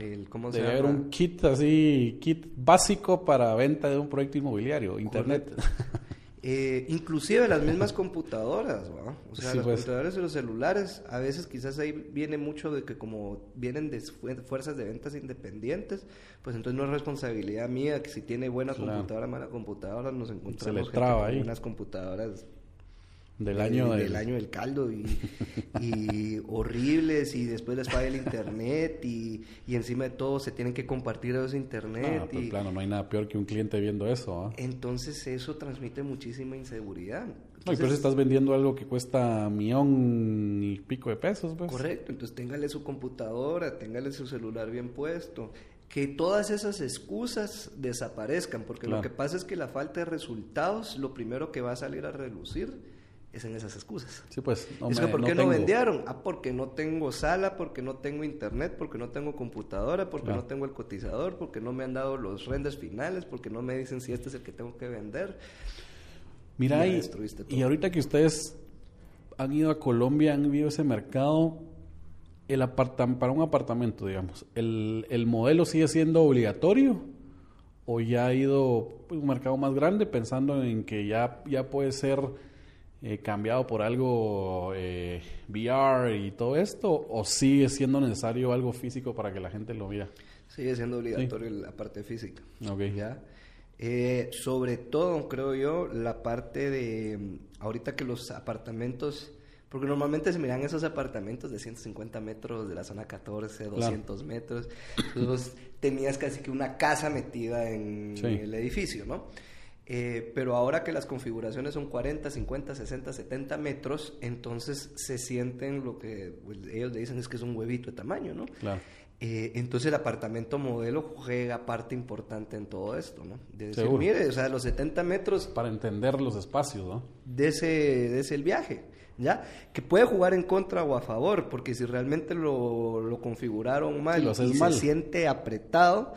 el, ¿cómo se Debe haber un kit así, kit básico para venta de un proyecto inmobiliario, internet. eh, inclusive las mismas computadoras, ¿no? o sea, sí, las pues. computadoras y los celulares, a veces quizás ahí viene mucho de que como vienen de fuerzas de ventas independientes, pues entonces no es responsabilidad mía que si tiene buena claro. computadora, mala computadora, nos encontramos traba ahí. unas computadoras del año del, del año del caldo y, y, horribles y después les falla el internet y, y, encima de todo se tienen que compartir esos internet no, pues, y claro no hay nada peor que un cliente viendo eso ¿eh? entonces eso transmite muchísima inseguridad entonces, no, y pues estás vendiendo algo que cuesta millón y pico de pesos pues correcto entonces téngale su computadora téngale su celular bien puesto que todas esas excusas desaparezcan porque claro. lo que pasa es que la falta de resultados lo primero que va a salir a relucir es en esas excusas. Sí, pues. No es me, que ¿por qué no, no vendieron? Ah, porque no tengo sala, porque no tengo internet, porque no tengo computadora, porque claro. no tengo el cotizador, porque no me han dado los renders finales, porque no me dicen si este es el que tengo que vender. Mira, y, y, ahorita que ustedes han ido a Colombia, han visto ese mercado, el apartam para un apartamento, digamos, ¿el, ¿el modelo sigue siendo obligatorio? ¿O ya ha ido pues, un mercado más grande pensando en que ya, ya puede ser eh, cambiado por algo eh, VR y todo esto o sigue siendo necesario algo físico para que la gente lo vea? Sigue siendo obligatorio sí. la parte física. Okay. ¿ya? Eh, sobre todo, creo yo, la parte de ahorita que los apartamentos, porque normalmente se miran esos apartamentos de 150 metros de la zona 14, 200 claro. metros, entonces tenías casi que una casa metida en sí. el edificio, ¿no? Eh, pero ahora que las configuraciones son 40, 50, 60, 70 metros, entonces se sienten lo que pues, ellos le dicen es que es un huevito de tamaño, ¿no? Claro. Eh, entonces el apartamento modelo juega parte importante en todo esto, ¿no? De decir, Seguro. mire, o sea, los 70 metros... Para entender los espacios, ¿no? De ese, de ese el viaje, ¿ya? Que puede jugar en contra o a favor, porque si realmente lo, lo configuraron mal lo y mal. se siente apretado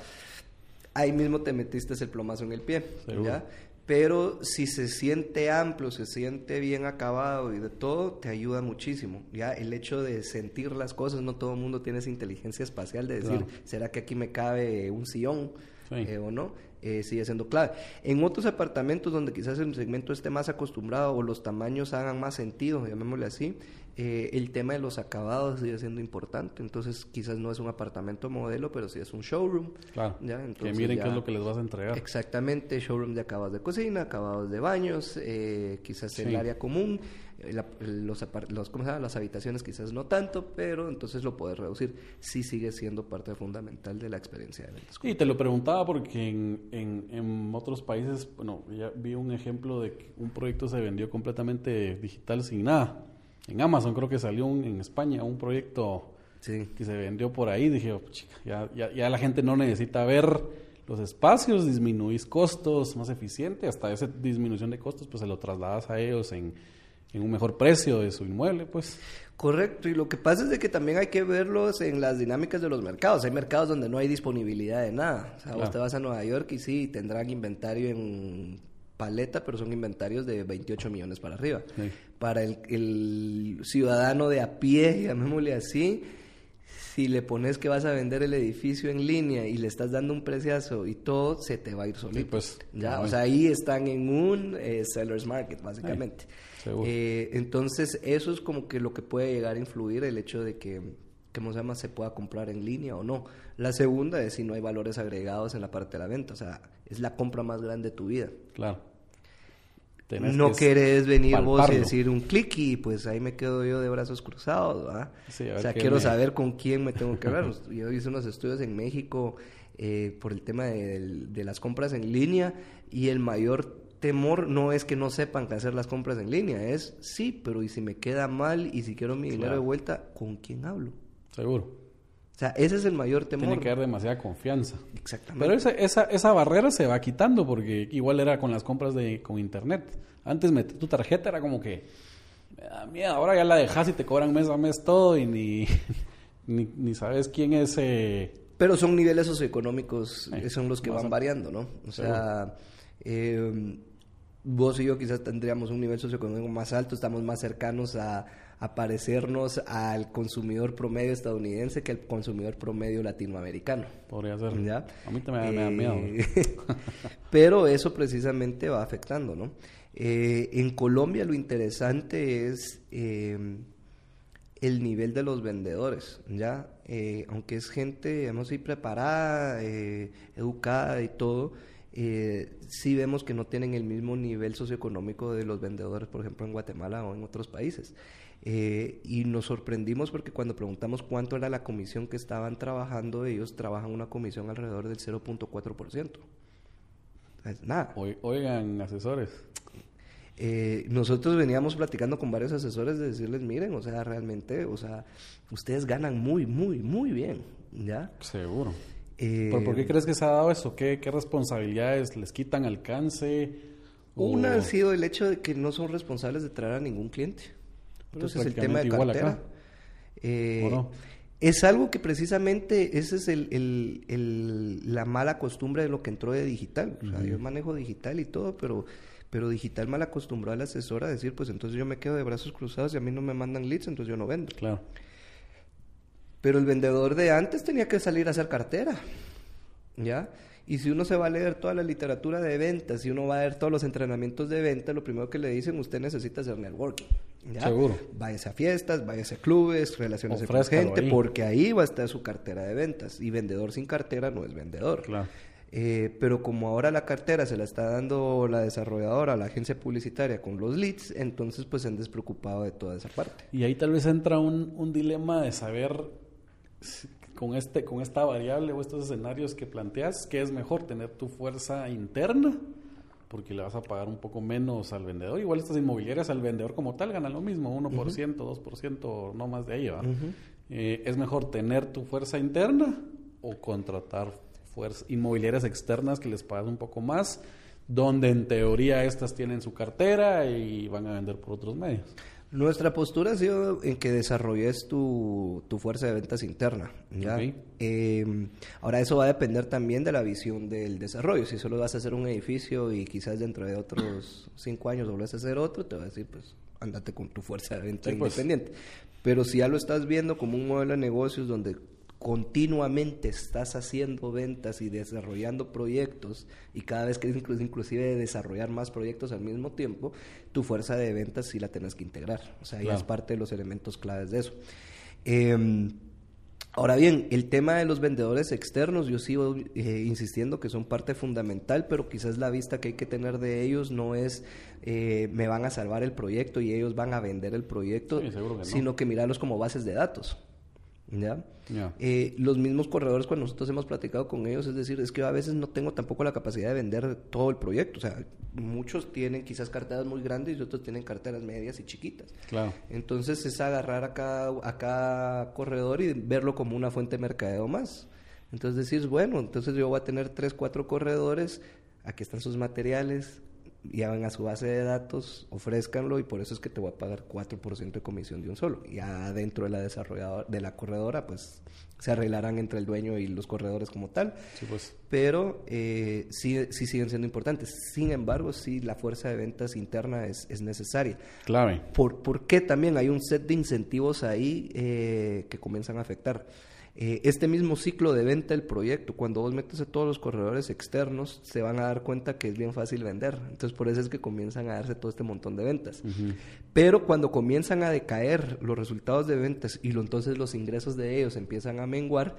ahí mismo te metiste el plomazo en el pie. ¿ya? Pero si se siente amplio, se siente bien acabado y de todo, te ayuda muchísimo. Ya el hecho de sentir las cosas, no todo el mundo tiene esa inteligencia espacial de decir, claro. ¿será que aquí me cabe un sillón sí. eh, o no? eh, sigue siendo clave. En otros apartamentos donde quizás el segmento esté más acostumbrado o los tamaños hagan más sentido, llamémosle así, eh, el tema de los acabados sigue siendo importante. Entonces, quizás no es un apartamento modelo, pero sí es un showroom. Claro. ¿ya? que miren ya- qué es lo que les vas a entregar. Exactamente, showroom de acabados de cocina, acabados de baños, eh, quizás Sí. el área común, eh, la- los, apar- los, ¿cómo se llama? las habitaciones quizás no tanto, pero entonces lo puedes reducir. Sí sigue siendo parte fundamental de la experiencia de ventas. Y te lo preguntaba porque en, en, en otros países, bueno, ya vi un ejemplo de que un proyecto se vendió completamente digital sin nada. En Amazon creo que salió un- en España un proyecto Sí. que se vendió por ahí. Dije, "Oh, chica, ya, ya, ya la gente no necesita ver los espacios, disminuís costos, más eficiente, hasta esa disminución de costos, pues se lo trasladas a ellos en, en un mejor precio de su inmueble, pues. Correcto, y lo que pasa es de que también hay que verlos en las dinámicas de los mercados. Hay mercados donde no hay disponibilidad de nada. O sea, vos te vas a Nueva York y sí, tendrán inventario en paleta, pero son inventarios de 28 millones para arriba. Sí. Para el, el ciudadano de a pie, llamémosle así, si le pones que vas a vender el edificio en línea y le estás dando un preciazo y todo, se te va a ir solito. pues, ya, no, o sea, ahí están en un eh, seller's market, básicamente. Eh, entonces, eso es como que lo que puede llegar a influir el hecho de que, ¿cómo se llama?, se pueda comprar en línea o no. La segunda es si no hay valores agregados en la parte de la venta, o sea, es la compra más grande de tu vida. Claro. Tenés no que querés venir vos y decir un clic y pues ahí me quedo yo de brazos cruzados, ¿verdad? Sí, a o ver sea, quiero me- saber con quién me tengo que hablar. yo hice unos estudios en México eh, por el tema de, de las compras en línea y el mayor temor no es que no sepan que hacer las compras en línea, es sí, pero y si me queda mal y si quiero mi dinero Claro. de vuelta, ¿con quién hablo? Seguro. O sea, ese es el mayor temor. Tiene que haber demasiada confianza. Exactamente. Pero esa, esa, esa barrera se va quitando porque igual era con las compras de con internet. Antes meter tu tarjeta era como que me da miedo. Ahora ya la dejas y te cobran mes a mes todo y ni, ni, ni sabes quién es. eh, Pero son niveles socioeconómicos, eh, son los que van a- variando, ¿no? O sea, eh, vos y yo quizás tendríamos un nivel socioeconómico más alto, estamos más cercanos a, a parecernos al consumidor promedio estadounidense que al consumidor promedio latinoamericano. podría ser. ¿Ya? A mí también me da miedo. Eh, Pero eso precisamente va afectando, ¿no? Eh, en Colombia lo interesante es eh, el nivel de los vendedores, ¿ya? Aunque es gente, digamos así, preparada, educada y todo, eh, sí vemos que no tienen el mismo nivel socioeconómico de los vendedores, por ejemplo, en Guatemala o en otros países. Eh, y nos sorprendimos porque cuando preguntamos cuánto era la comisión que estaban trabajando, ellos trabajan una comisión alrededor del 0.4%. Es nada. Oi- Oigan, asesores. Eh, nosotros veníamos platicando con varios asesores de decirles, miren, o sea, realmente, o sea, ustedes ganan muy, muy, muy bien, ¿ya? Seguro. Eh, ¿Pero por qué crees que se ha dado eso? ¿Qué, qué responsabilidades les quitan alcance? ¿O- Una ha sido el hecho de que no son responsables de traer a ningún cliente. Pues Entonces, el tema de cartera. eh. Es algo que precisamente, ese es el, el- el- la mala costumbre de lo que entró de digital. O sea, yo manejo digital y todo, pero, pero digital mal acostumbró al asesor a decir, pues entonces yo me quedo de brazos cruzados y a mí no me mandan leads, entonces yo no vendo. Claro. Pero el vendedor de antes tenía que salir a hacer cartera, ¿ya? Y si uno se va a leer toda la literatura de ventas, si uno va a ver todos los entrenamientos de venta, lo primero que le dicen, usted necesita hacer networking, ¿ya? Seguro. Váyase a fiestas, váyase a clubes, relaciones con gente, ahí. porque ahí va a estar su cartera de ventas. Y vendedor sin cartera no es vendedor. Claro. Eh, pero como ahora la cartera se la está dando la desarrolladora, la agencia publicitaria con los leads, entonces pues se han despreocupado de toda esa parte. Y ahí tal vez entra un, un dilema de saber con, este, con esta variable o estos escenarios que planteas, ¿qué es mejor? ¿Tener tu fuerza interna? Porque le vas a pagar un poco menos al vendedor. Igual estas inmobiliarias al vendedor como tal ganan lo mismo, 1%, 2%, no más de ahí. Eh, ¿Es mejor tener tu fuerza interna o contratar fuerzas inmobiliarias externas que les pagas un poco más? Donde en teoría estas tienen su cartera y van a vender por otros medios. Nuestra postura ha sido en que desarrolles tu, tu fuerza de ventas interna. Eh, ahora, eso va a depender también de la visión del desarrollo. Si solo vas a hacer un edificio y quizás dentro de otros cinco años volvés a hacer otro, te va a decir, pues, andate con tu fuerza de venta Sí, pues. independiente. Pero si ya lo estás viendo como un modelo de negocios donde continuamente estás haciendo ventas y desarrollando proyectos y cada vez quieres inclusive desarrollar más proyectos al mismo tiempo, tu fuerza de ventas sí la tienes que integrar. O sea, ya es parte de los elementos claves de eso. Em, ahora bien, el tema de los vendedores externos, yo sigo eh, insistiendo que son parte fundamental, pero quizás la vista que hay que tener de ellos no es eh, me van a salvar el proyecto y ellos van a vender el proyecto, sino que mirarlos como bases de datos. ¿Ya? Eh, los mismos corredores, cuando nosotros hemos platicado con ellos, es decir, es que a veces no tengo tampoco la capacidad de vender todo el proyecto. O sea, muchos tienen quizás carteras muy grandes y otros tienen carteras medias y chiquitas. Claro. Entonces es agarrar a cada, a cada corredor y verlo como una fuente de mercadeo más. Entonces decir, bueno, entonces yo voy a tener tres, cuatro corredores, aquí están sus materiales, van a su base de datos, ofrézcanlo y por eso es que te voy a pagar 4% de comisión de un solo. Ya dentro de la desarrolladora, de la corredora, pues se arreglarán entre el dueño y los corredores como tal. pues. Pero eh, sí, sí siguen siendo importantes. Sin embargo, sí la fuerza de ventas interna es, es necesaria. Clave. ¿Por, ¿Por qué también hay un set de incentivos ahí eh, que comienzan a afectar? Eh, este mismo ciclo de venta del proyecto, cuando vos metes a todos los corredores externos, se van a dar cuenta que es bien fácil vender. Entonces, por eso es que comienzan a darse todo este montón de ventas. Pero cuando comienzan a decaer los resultados de ventas y lo, entonces los ingresos de ellos empiezan a menguar,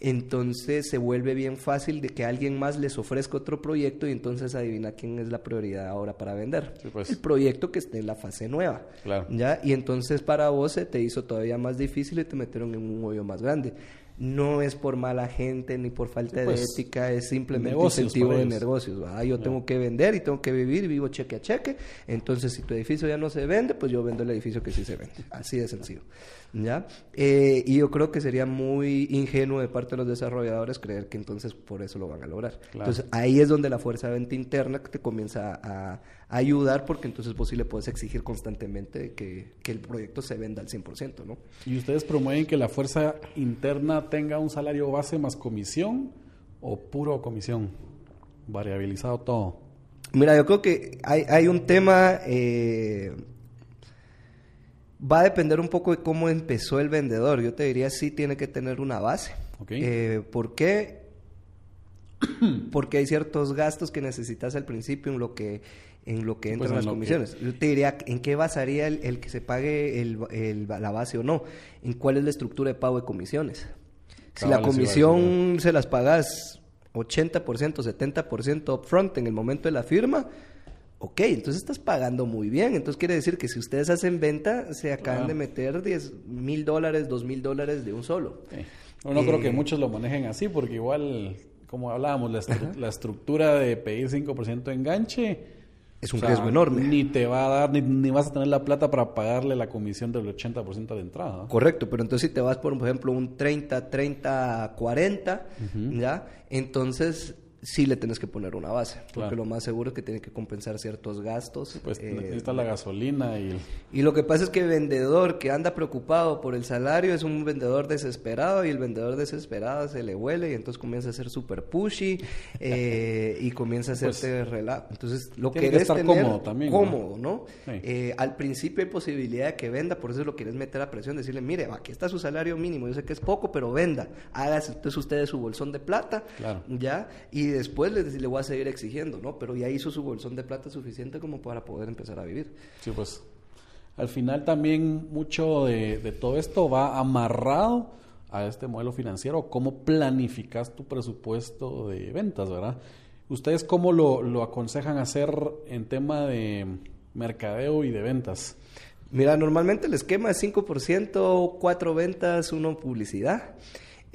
entonces se vuelve bien fácil de que alguien más les ofrezca otro proyecto y entonces adivina quién es la prioridad ahora para vender. Pues. El proyecto que esté en la fase nueva. ¿ya? Y entonces para vos se te hizo todavía más difícil y te metieron en un hoyo más grande no es por mala gente ni por falta de pues, ética, es simplemente incentivo de negocios. Yo tengo que vender y tengo que vivir y vivo cheque a cheque. Entonces, si tu edificio ya no se vende, pues yo vendo el edificio que sí se vende. Así de sencillo. ¿ya? Eh, y yo creo que sería muy ingenuo de parte de los desarrolladores creer que entonces por eso lo van a lograr. Entonces, ahí es donde la fuerza de venta interna te comienza a, ayudar porque entonces vos sí le puedes exigir constantemente que, que el proyecto se venda al 100%, ¿no? ¿Y ustedes promueven que la fuerza interna tenga un salario base más comisión o puro comisión? Variabilizado todo. Mira, yo creo que hay, hay un tema... Eh, va a depender un poco de cómo empezó el vendedor. Yo te diría sí tiene que tener una base. Eh, ¿Por qué? Porque hay ciertos gastos que necesitas al principio en lo que en lo que entran las comisiones. Yo te diría, ¿en qué basaría el, que se pague el, la base o no? ¿En cuál es la estructura de pago de comisiones? Si la comisión se las pagas 80%, 70% upfront en el momento de la firma, ok, entonces estás pagando muy bien. Entonces quiere decir que si ustedes hacen venta, se acaban de meter 10 mil dólares, 2 mil dólares de un solo. No, creo que eh, muchos lo manejen así, porque igual, como hablábamos, la, estructura de pedir 5% de enganche... Es un riesgo enorme. Ni te va a dar, ni, vas a tener la plata para pagarle la comisión del 80% de entrada. Correcto, pero entonces si te vas por, por ejemplo, un 30, 30, 40, ¿ya? Entonces sí le tienes que poner una base, porque lo más seguro es que tiene que compensar ciertos gastos. Pues eh, está la gasolina y... Y lo que pasa es que el vendedor que anda preocupado por el salario es un vendedor desesperado y el vendedor desesperado se le huele y entonces comienza a ser súper pushy eh, y comienza a hacerte pues, relajo. Entonces lo que querés estar tener cómodo también. Cómodo, ¿no? Eh, al principio hay posibilidad de que venda, por eso lo quieres meter a presión, decirle, mire, aquí está su salario mínimo, yo sé que es poco, pero venda. Hágase entonces ustedes su bolsón de plata, ¿ya? Y después le, le voy a seguir exigiendo, ¿no? Pero ya hizo su bolsón de plata suficiente como para poder empezar a vivir. Sí, pues al final también mucho de, todo esto va amarrado a este modelo financiero, cómo planificas tu presupuesto de ventas, ¿verdad? ¿Ustedes cómo lo, lo aconsejan hacer en tema de mercadeo y de ventas? Mira, normalmente el esquema es 5%, 4 ventas, 1 publicidad.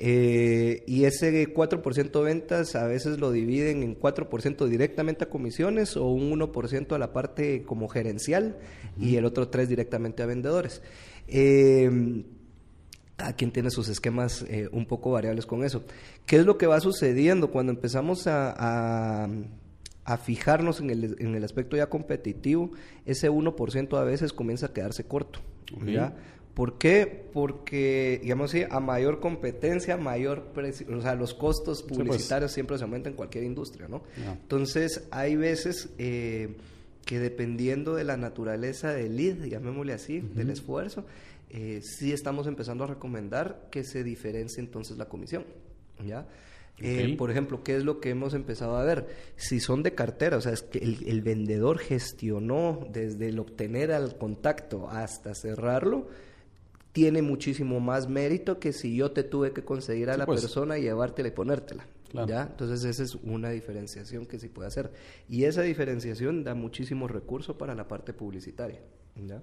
Eh, y ese 4% de ventas a veces lo dividen en 4% directamente a comisiones o un 1% a la parte como gerencial y el otro 3% directamente a vendedores. Eh, cada quien tiene sus esquemas eh, un poco variables con eso. ¿Qué es lo que va sucediendo cuando empezamos a, a, fijarnos en el, en el, aspecto ya competitivo? Ese 1% a veces comienza a quedarse corto. ¿ya? ¿Por qué? Porque, digamos así, a mayor competencia, mayor precio, o sea, los costos pues. publicitarios siempre se aumentan en cualquier industria, ¿no? Entonces, hay veces eh, que dependiendo de la naturaleza del lead, llamémosle así, del esfuerzo, eh, sí estamos empezando a recomendar que se diferencie entonces la comisión. ¿ya? Eh, por ejemplo, ¿qué es lo que hemos empezado a ver? Si son de cartera, o sea, es que el, vendedor gestionó desde el obtener al contacto hasta cerrarlo, tiene muchísimo más mérito que si yo te tuve que conseguir a la pues. persona y llevártela y ponértela. ¿ya? Entonces esa es una diferenciación que sí puede hacer. Y esa diferenciación da muchísimo recurso para la parte publicitaria. ¿ya?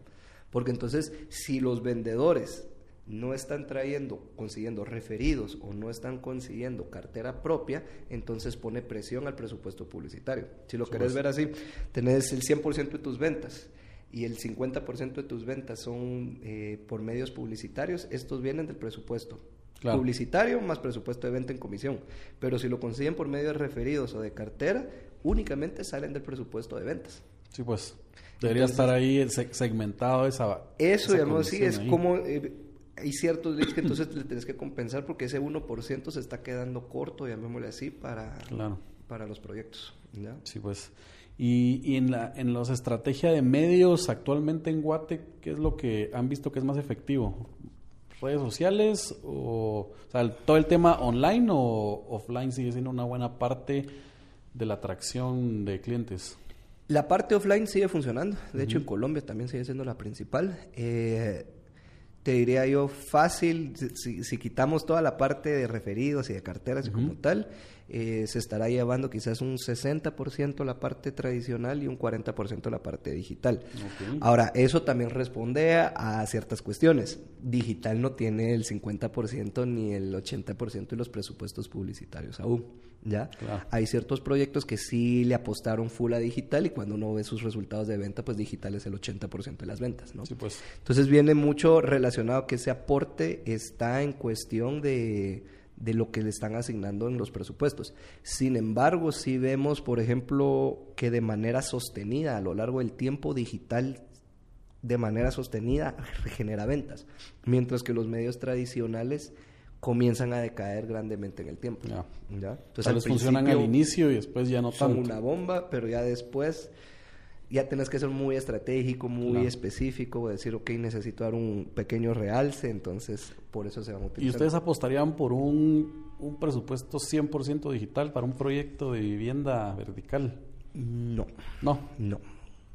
Porque entonces, si los vendedores no están trayendo, consiguiendo referidos o no están consiguiendo cartera propia, entonces pone presión al presupuesto publicitario. Si lo querés ver así, tenés el 100% de tus ventas y el 50% de tus ventas son eh, por medios publicitarios, estos vienen del presupuesto. Publicitario más presupuesto de venta en comisión. Pero si lo consiguen por medios referidos o de cartera, únicamente salen del presupuesto de ventas. Sí, pues. Debería estar ahí segmentado esa. Eso, digamos, sí, es como. Eh, hay ciertos leads que entonces le tienes que compensar porque ese 1% se está quedando corto, llamémosle así, para, para los proyectos. ¿ya? Sí, pues. Y, y, en, la, en los estrategias de medios actualmente en Guate, ¿qué es lo que han visto que es más efectivo? ¿Redes sociales o, o sea, todo el tema online o offline sigue siendo una buena parte de la atracción de clientes? La parte offline sigue funcionando, de hecho en Colombia también sigue siendo la principal. Eh, te diría yo fácil, si, quitamos toda la parte de referidos y de carteras y como tal, eh, se estará llevando quizás un 60% la parte tradicional y un 40% la parte digital. Ahora, eso también responde a, ciertas cuestiones. Digital no tiene el 50% ni el 80% de los presupuestos publicitarios aún. ¿Ya? Hay ciertos proyectos que sí le apostaron full a digital y cuando uno ve sus resultados de venta, pues digital es el 80% de las ventas, ¿no? pues. Entonces viene mucho relacionado que ese aporte está en cuestión de de lo que le están asignando en los presupuestos. Sin embargo, si vemos, por ejemplo, que de manera sostenida a lo largo del tiempo digital, de manera sostenida, genera ventas, mientras que los medios tradicionales comienzan a decaer grandemente en el tiempo. Ya. Entonces, funcionan al inicio y después ya no son una bomba, pero ya después ya tenés que ser muy estratégico, muy específico, decir, ok, necesito dar un pequeño realce, entonces por eso se van a utilizar. ¿Y ustedes apostarían por un, un presupuesto 100% digital para un proyecto de vivienda vertical? No. No. No.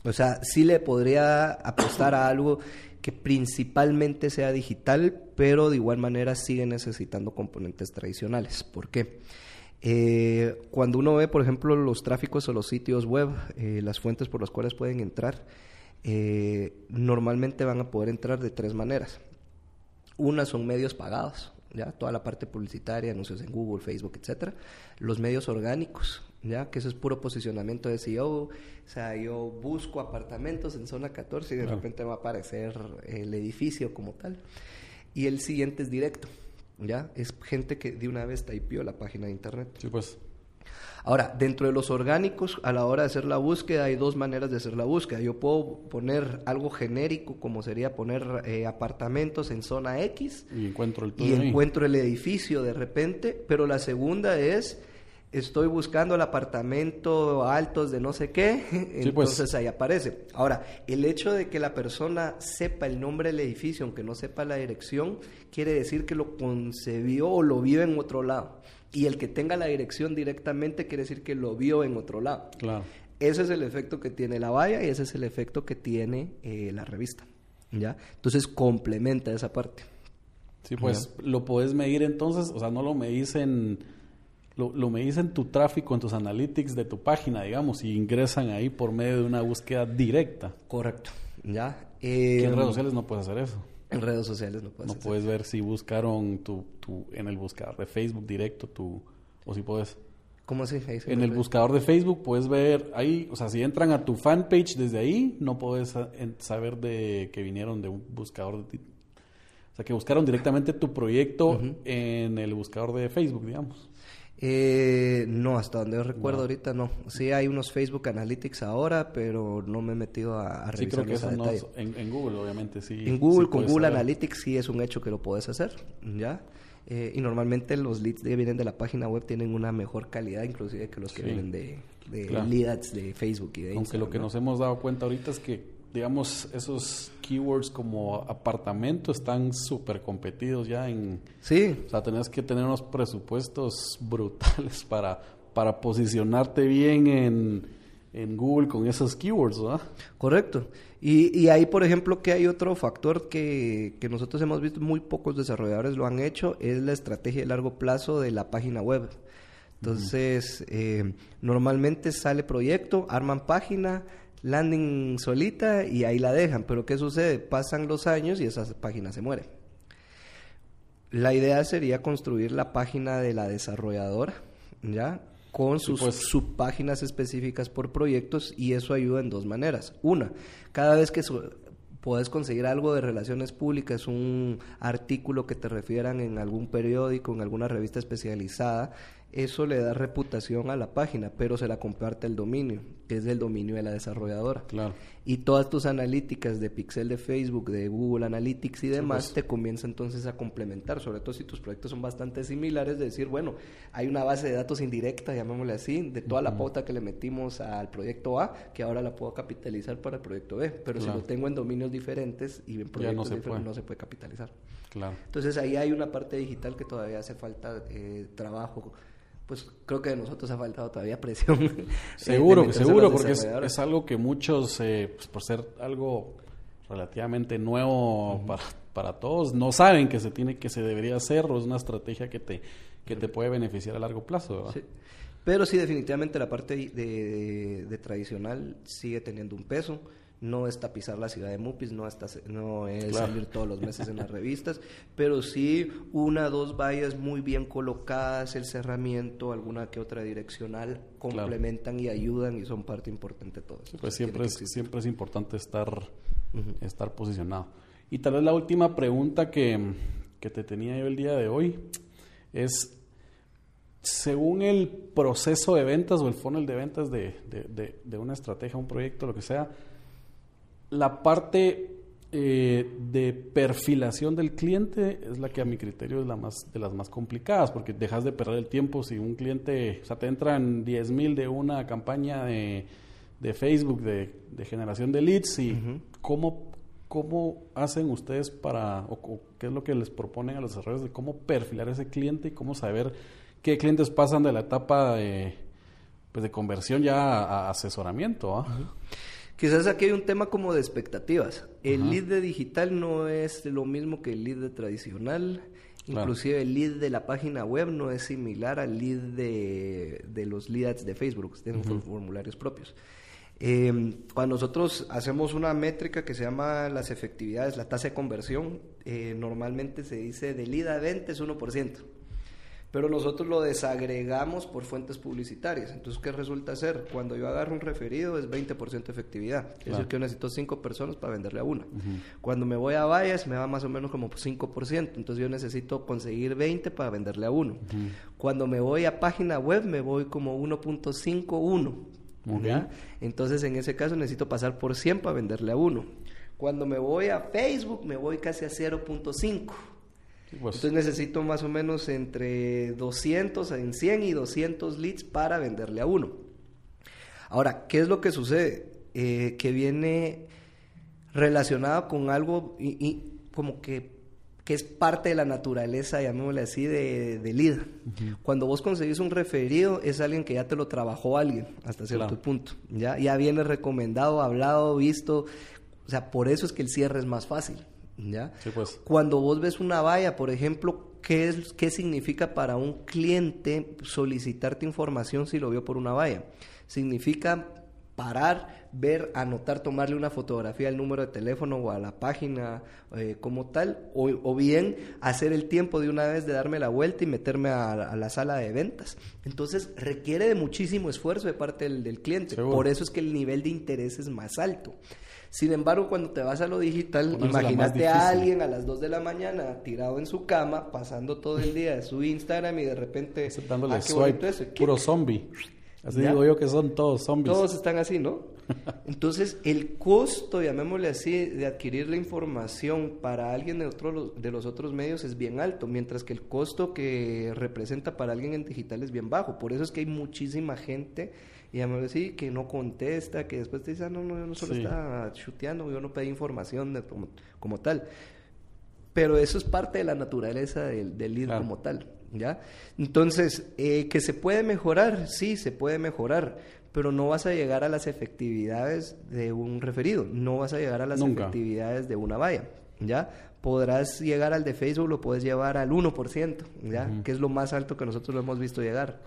O sea, sí le podría apostar a algo que principalmente sea digital, pero de igual manera sigue necesitando componentes tradicionales. ¿Por qué? Eh, cuando uno ve, por ejemplo, los tráficos o los sitios web, eh, las fuentes por las cuales pueden entrar, eh, normalmente van a poder entrar de tres maneras. Una son medios pagados, ya toda la parte publicitaria, anuncios en Google, Facebook, etcétera. Los medios orgánicos, ya que eso es puro posicionamiento de SEO. O sea, yo busco apartamentos en zona 14 y de repente va a aparecer el edificio como tal. Y el siguiente es directo ¿ya? Es gente que de una vez typeó la página de internet. Sí, pues. Ahora, dentro de los orgánicos, a la hora de hacer la búsqueda, hay dos maneras de hacer la búsqueda. Yo puedo poner algo genérico, como sería poner eh, apartamentos en zona X. Y encuentro el Y encuentro el edificio de repente. Pero la segunda es estoy buscando el apartamento altos de no sé qué, pues. entonces ahí aparece. Ahora, el hecho de que la persona sepa el nombre del edificio, aunque no sepa la dirección, quiere decir que lo concebió o lo vio en otro lado. Y el que tenga la dirección directamente quiere decir que lo vio en otro lado. Claro. Ese es el efecto que tiene la valla y ese es el efecto que tiene eh, la revista. ¿ya? Entonces complementa esa parte. Sí, pues lo puedes medir entonces, o sea, no lo medís en lo, lo medís en tu tráfico, en tus analytics de tu página, digamos, y ingresan ahí por medio de una búsqueda directa. Correcto. ¿Ya? en redes em, sociales no puedes hacer eso. En redes sociales no puedes No puedes ver si buscaron tu, tu, en el buscador de Facebook directo tu, o si puedes. ¿Cómo así? en el buscador de Facebook puedes ver ahí, o sea, si entran a tu fanpage desde ahí, no puedes saber de que vinieron de un buscador de, o sea, que buscaron directamente tu proyecto en el buscador de Facebook, digamos. Eh, no, hasta donde yo recuerdo ahorita no. Sí hay unos Facebook Analytics ahora, pero no me he metido a, a sí, creo que eso no en, Google, obviamente, sí. En Google, con Google Analytics sí es un hecho que lo puedes hacer, ¿ya? Eh, y normalmente los leads que vienen de la página web tienen una mejor calidad, inclusive que los que Sí. vienen de, de Claro. lead ads de Facebook y de Aunque Instagram. lo que ¿no? nos hemos dado cuenta ahorita es que, digamos, esos keywords como apartamento están súper competidos ya en... Sí, O sea, tenés que tener unos presupuestos brutales para, para posicionarte bien en, en Google con esos keywords, ¿verdad? Correcto. Y, y ahí, por ejemplo, que hay otro factor que, que nosotros hemos visto, muy pocos desarrolladores lo han hecho, es la estrategia de largo plazo de la página web. Entonces, eh, normalmente sale proyecto, arman página, landing solita y ahí la dejan. Pero ¿qué sucede? Pasan los años y esa página se muere. La idea sería construir la página de la desarrolladora, ¿ya? Con sus pues. subpáginas específicas por proyectos y eso ayuda en dos maneras. Una, cada vez que su- puedes conseguir algo de relaciones públicas, un artículo que te refieran en algún periódico, en alguna revista especializada, eso le da reputación a la página, pero se la comparte el dominio, que es el dominio de la desarrolladora. Claro. Y todas tus analíticas de Pixel de Facebook, de Google Analytics y demás, pues. te comienza entonces a complementar, sobre todo si tus proyectos son bastante similares, de decir, bueno, hay una base de datos indirecta, llamémosle así, de toda la pauta que le metimos al proyecto A, que ahora la puedo capitalizar para el proyecto B, pero Claro. si lo tengo en dominios diferentes y en proyectos se diferentes, puede. no se puede capitalizar. Claro. Entonces ahí hay una parte digital que todavía hace falta eh, trabajo. Pues creo que de nosotros ha faltado todavía presión. Seguro, que seguro, porque es, algo que muchos, eh, pues, por ser algo relativamente nuevo para, para todos, no saben que se tiene, que se debería hacer, o es una estrategia que te, que te puede beneficiar a largo plazo, ¿verdad? Sí. Pero sí, definitivamente la parte de, de- de tradicional sigue teniendo un peso. No es tapizar la ciudad de Mupis, no, está, no es Claro. salir todos los meses en las revistas, pero sí una, dos vallas muy bien colocadas, el cerramiento, alguna que otra direccional, complementan y ayudan y son parte importante de todo eso. Pues siempre es, siempre es importante estar, estar posicionado. Y tal vez la última pregunta que, que te tenía yo el día de hoy es, según el proceso de ventas o el funnel de ventas de, de- de- de una estrategia, un proyecto, lo que sea, la parte eh, de perfilación del cliente es la que a mi criterio es la más de las más complicadas porque dejas de perder el tiempo si un cliente, o sea, te entran 10 mil de una campaña de, de Facebook de, de generación de leads y cómo, cómo hacen ustedes para, o, o qué es lo que les proponen a los desarrolladores de cómo perfilar ese cliente y cómo saber qué clientes pasan de la etapa de, pues de conversión ya a, a asesoramiento. ¿ah? Quizás aquí hay un tema como de expectativas. El lead de digital no es lo mismo que el lead de tradicional. Claro. Inclusive el lead de la página web no es similar al lead de, de los leads de Facebook, tienen formularios propios. Eh, cuando nosotros hacemos una métrica que se llama las efectividades, la tasa de conversión, eh, normalmente se dice de lead a venta es 1%. Pero nosotros lo desagregamos por fuentes publicitarias. Entonces, ¿qué resulta ser? Cuando yo agarro un referido es 20% efectividad. Es decir, que yo necesito 5 personas para venderle a una. Cuando me voy a vallas me va más o menos como 5%. Entonces, yo necesito conseguir 20 para venderle a uno. Cuando me voy a página web me voy como 1.51. Ok. ¿ya? Entonces, en ese caso necesito pasar por 100 para venderle a uno. Cuando me voy a Facebook me voy casi a 0.5. Pues, Entonces necesito más o menos entre 200 en 100 y 200 leads para venderle a uno. Ahora, ¿qué es lo que sucede? Eh, que viene relacionado con algo y, y como que, que es parte de la naturaleza, llamémosle así, de, de lead. Cuando vos conseguís un referido, es alguien que ya te lo trabajó alguien hasta cierto Claro. punto. ¿ya? ya viene recomendado, hablado, visto. O sea, por eso es que el cierre es más fácil. ¿Ya? Sí, pues. Cuando vos ves una valla, por ejemplo, ¿qué, es, ¿qué significa para un cliente solicitarte información si lo vio por una valla? Significa parar, ver, anotar, tomarle una fotografía al número de teléfono o a la página eh, como tal, o, o bien hacer el tiempo de una vez de darme la vuelta y meterme a, a la sala de ventas. Entonces requiere de muchísimo esfuerzo de parte del, del cliente. Seguro. Por eso es que el nivel de interés es más alto. Sin embargo, cuando te vas a lo digital, imagínate a alguien a las 2 de la mañana tirado en su cama, pasando todo el día de su Instagram y de repente... dándole ah, swipe, eso, puro zombie. Así digo yo que son todos zombies. Todos están así, ¿no? Entonces, el costo, llamémosle así, de adquirir la información para alguien de, otro, de los otros medios es bien alto, mientras que el costo que representa para alguien en digital es bien bajo. Por eso es que hay muchísima gente, llamémosle así, que no contesta, que después te dice, ah, no, no, yo no solo estaba chuteando, yo no pedí información de, como, tal. Pero eso es parte de la naturaleza del, del lead como tal. ¿ya? Entonces, eh, que se puede mejorar, sí, se puede mejorar, pero no vas a llegar a las efectividades de un referido, no vas a llegar a las efectividades de una valla, ¿ya? Podrás llegar al de Facebook, lo puedes llevar al 1%, ¿ya? Que es lo más alto que nosotros lo hemos visto llegar.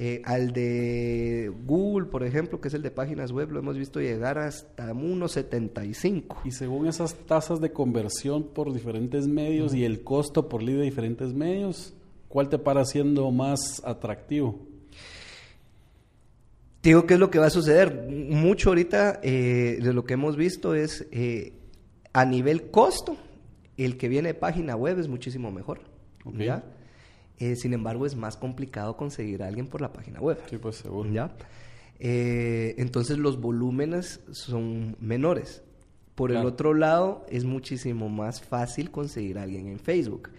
Eh, al de Google, por ejemplo, que es el de páginas web, lo hemos visto llegar hasta 1.75. Y según esas tasas de conversión por diferentes medios y el costo por lead de diferentes medios, ¿cuál te para siendo más atractivo? digo, ¿qué es lo que va a suceder? Mucho ahorita eh, de lo que hemos visto es eh, a nivel costo, el que viene de página web es muchísimo mejor. ¿ya? Eh, sin embargo, es más complicado conseguir a alguien por la página web. Sí, pues seguro. ¿ya? entonces los volúmenes son menores. Por el otro lado, es muchísimo más fácil conseguir a alguien en Facebook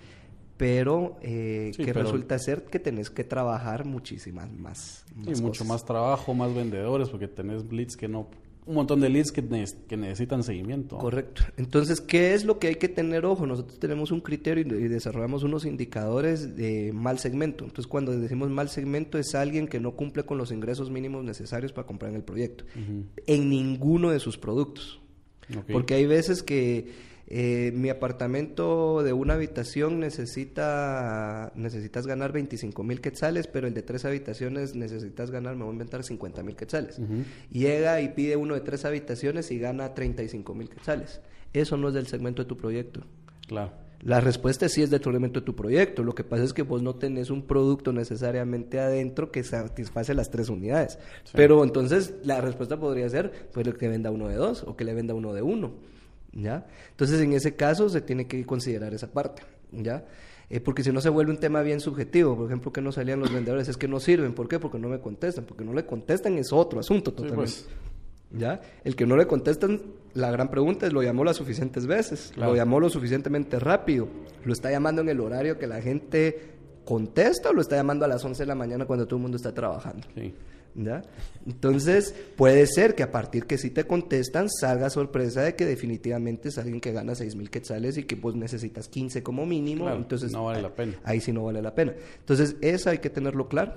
pero eh, que resulta ser que tenés que trabajar muchísimas más. más mucho más trabajo, más vendedores, porque tenés leads que no un montón de leads que, que, necesitan seguimiento. Correcto. Entonces, ¿qué es lo que hay que tener ojo? Nosotros tenemos un criterio y, desarrollamos unos indicadores de mal segmento. Entonces, cuando decimos mal segmento es alguien que no cumple con los ingresos mínimos necesarios para comprar en el proyecto, en ninguno de sus productos. Porque hay veces que eh, mi apartamento de una habitación necesita, necesitas ganar 25 mil quetzales, pero el de tres habitaciones necesitas ganar, me voy a inventar 50 mil quetzales. Llega y pide uno de tres habitaciones y gana 35 mil quetzales. Eso no es del segmento de tu proyecto. Claro. La respuesta sí es del segmento de tu proyecto. Lo que pasa es que vos no tenés un producto necesariamente adentro que satisface las tres unidades. Pero entonces la respuesta podría ser pues que venda uno de dos o que le venda uno de uno. ¿Ya? Entonces, en ese caso se tiene que considerar esa parte, ¿ya? Eh, porque si no se vuelve un tema bien subjetivo, por ejemplo, que no salían los vendedores, es que no sirven, ¿por qué? Porque no me contestan, porque no le contestan es otro asunto totalmente. Pues. ¿Ya? El que no le contestan, la gran pregunta es, ¿lo llamó las suficientes veces? ¿Lo llamó lo suficientemente rápido? ¿Lo está llamando en el horario que la gente contesta o lo está llamando a las 11 de la mañana cuando todo el mundo está trabajando? Sí. ¿Ya? Entonces, puede ser que a partir que si te contestan, salga sorpresa de que definitivamente es alguien que gana 6 mil quetzales y que pues necesitas 15 como mínimo. entonces, no vale la pena. Ahí sí no vale la pena. Entonces, eso hay que tenerlo claro.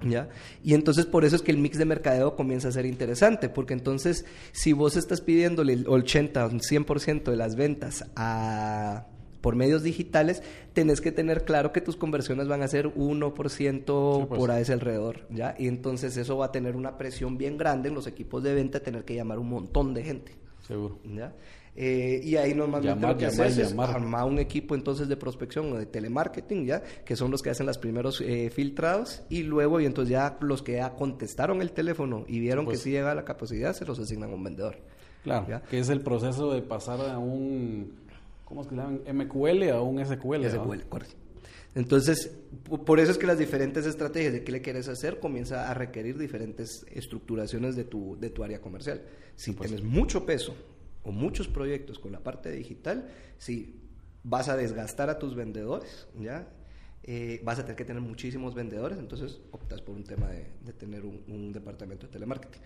¿Ya? Y entonces por eso es que el mix de mercadeo comienza a ser interesante, porque entonces si vos estás pidiéndole el 80, 100% de las ventas a por medios digitales, tenés que tener claro que tus conversiones van a ser 1% pues. por ahí ese alrededor, ¿ya? Y entonces eso va a tener una presión bien grande en los equipos de venta, tener que llamar un montón de gente. Seguro. ¿ya? Eh, y ahí normalmente lo que haces es armar un equipo entonces de prospección o de telemarketing, ¿ya? Que son los que hacen los primeros eh, filtrados y luego, y entonces ya los que ya contestaron el teléfono y vieron que pues. sí llega la capacidad, se los asignan a un vendedor. Claro, que es el proceso de pasar a un ¿cómo es que se llaman? MQL o un SQL. SQL, correcto. Entonces, por eso es que las diferentes estrategias de qué le quieres hacer comienza a requerir diferentes estructuraciones de tu, de tu área comercial. Si pues tienes mucho peso o muchos proyectos con la parte digital, si vas a desgastar a tus vendedores, ¿ya? Eh, vas a tener que tener muchísimos vendedores, entonces optas por un tema de, tener un departamento de telemarketing.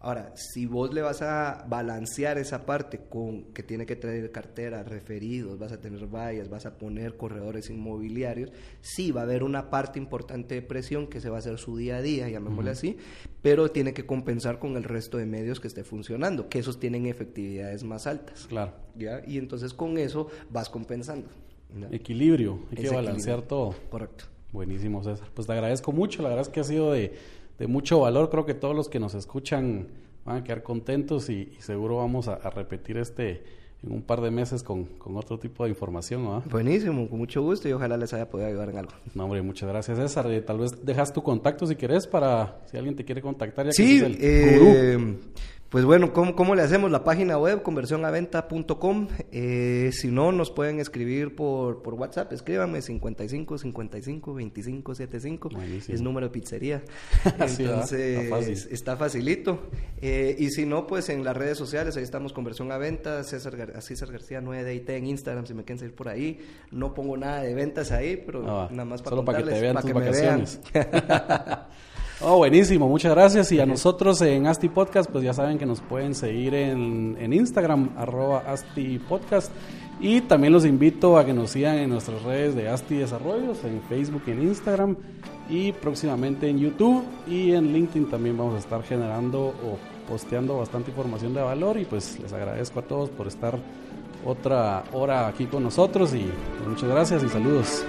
Ahora, si vos le vas a balancear esa parte con que tiene que traer cartera, referidos, vas a tener vallas, vas a poner corredores inmobiliarios, sí va a haber una parte importante de presión que se va a hacer su día a día, llamémosle así, pero tiene que compensar con el resto de medios que esté funcionando, que esos tienen efectividades más altas. Claro. ¿ya? Y entonces con eso vas compensando. Equilibrio, hay que balancear todo. Correcto. Buenísimo, César. Pues te agradezco mucho, la verdad es que ha sido de de mucho valor. Creo que todos los que nos escuchan van a quedar contentos y, seguro vamos a, repetir este en un par de meses con, otro tipo de información. ¿no? Buenísimo, con mucho gusto y ojalá les haya podido ayudar en algo. No, hombre, muchas gracias César. Eh, tal vez dejas tu contacto si querés para si alguien te quiere contactar. Ya sí, que eh, Pues bueno, ¿cómo, ¿cómo, le hacemos? La página web, conversionaventa.com. Eh, si no, nos pueden escribir por, por WhatsApp. Escríbanme 55 55 25 75. Es número de pizzería. Entonces, está, facilito. Eh, y si no, pues en las redes sociales, ahí estamos Conversión a Venta, César, César García 9DIT en Instagram, si me quieren seguir por ahí. No pongo nada de ventas ahí, pero ah, nada más para solo para que te vean tus vacaciones. Oh, buenísimo, muchas gracias. Y a nosotros en Asti Podcast, pues ya saben que nos pueden seguir en, en Instagram, arroba Asti Podcast. Y también los invito a que nos sigan en nuestras redes de Asti Desarrollos, en Facebook y en Instagram. Y próximamente en YouTube y en LinkedIn también vamos a estar generando o posteando bastante información de valor. Y pues les agradezco a todos por estar otra hora aquí con nosotros. Y muchas gracias y saludos.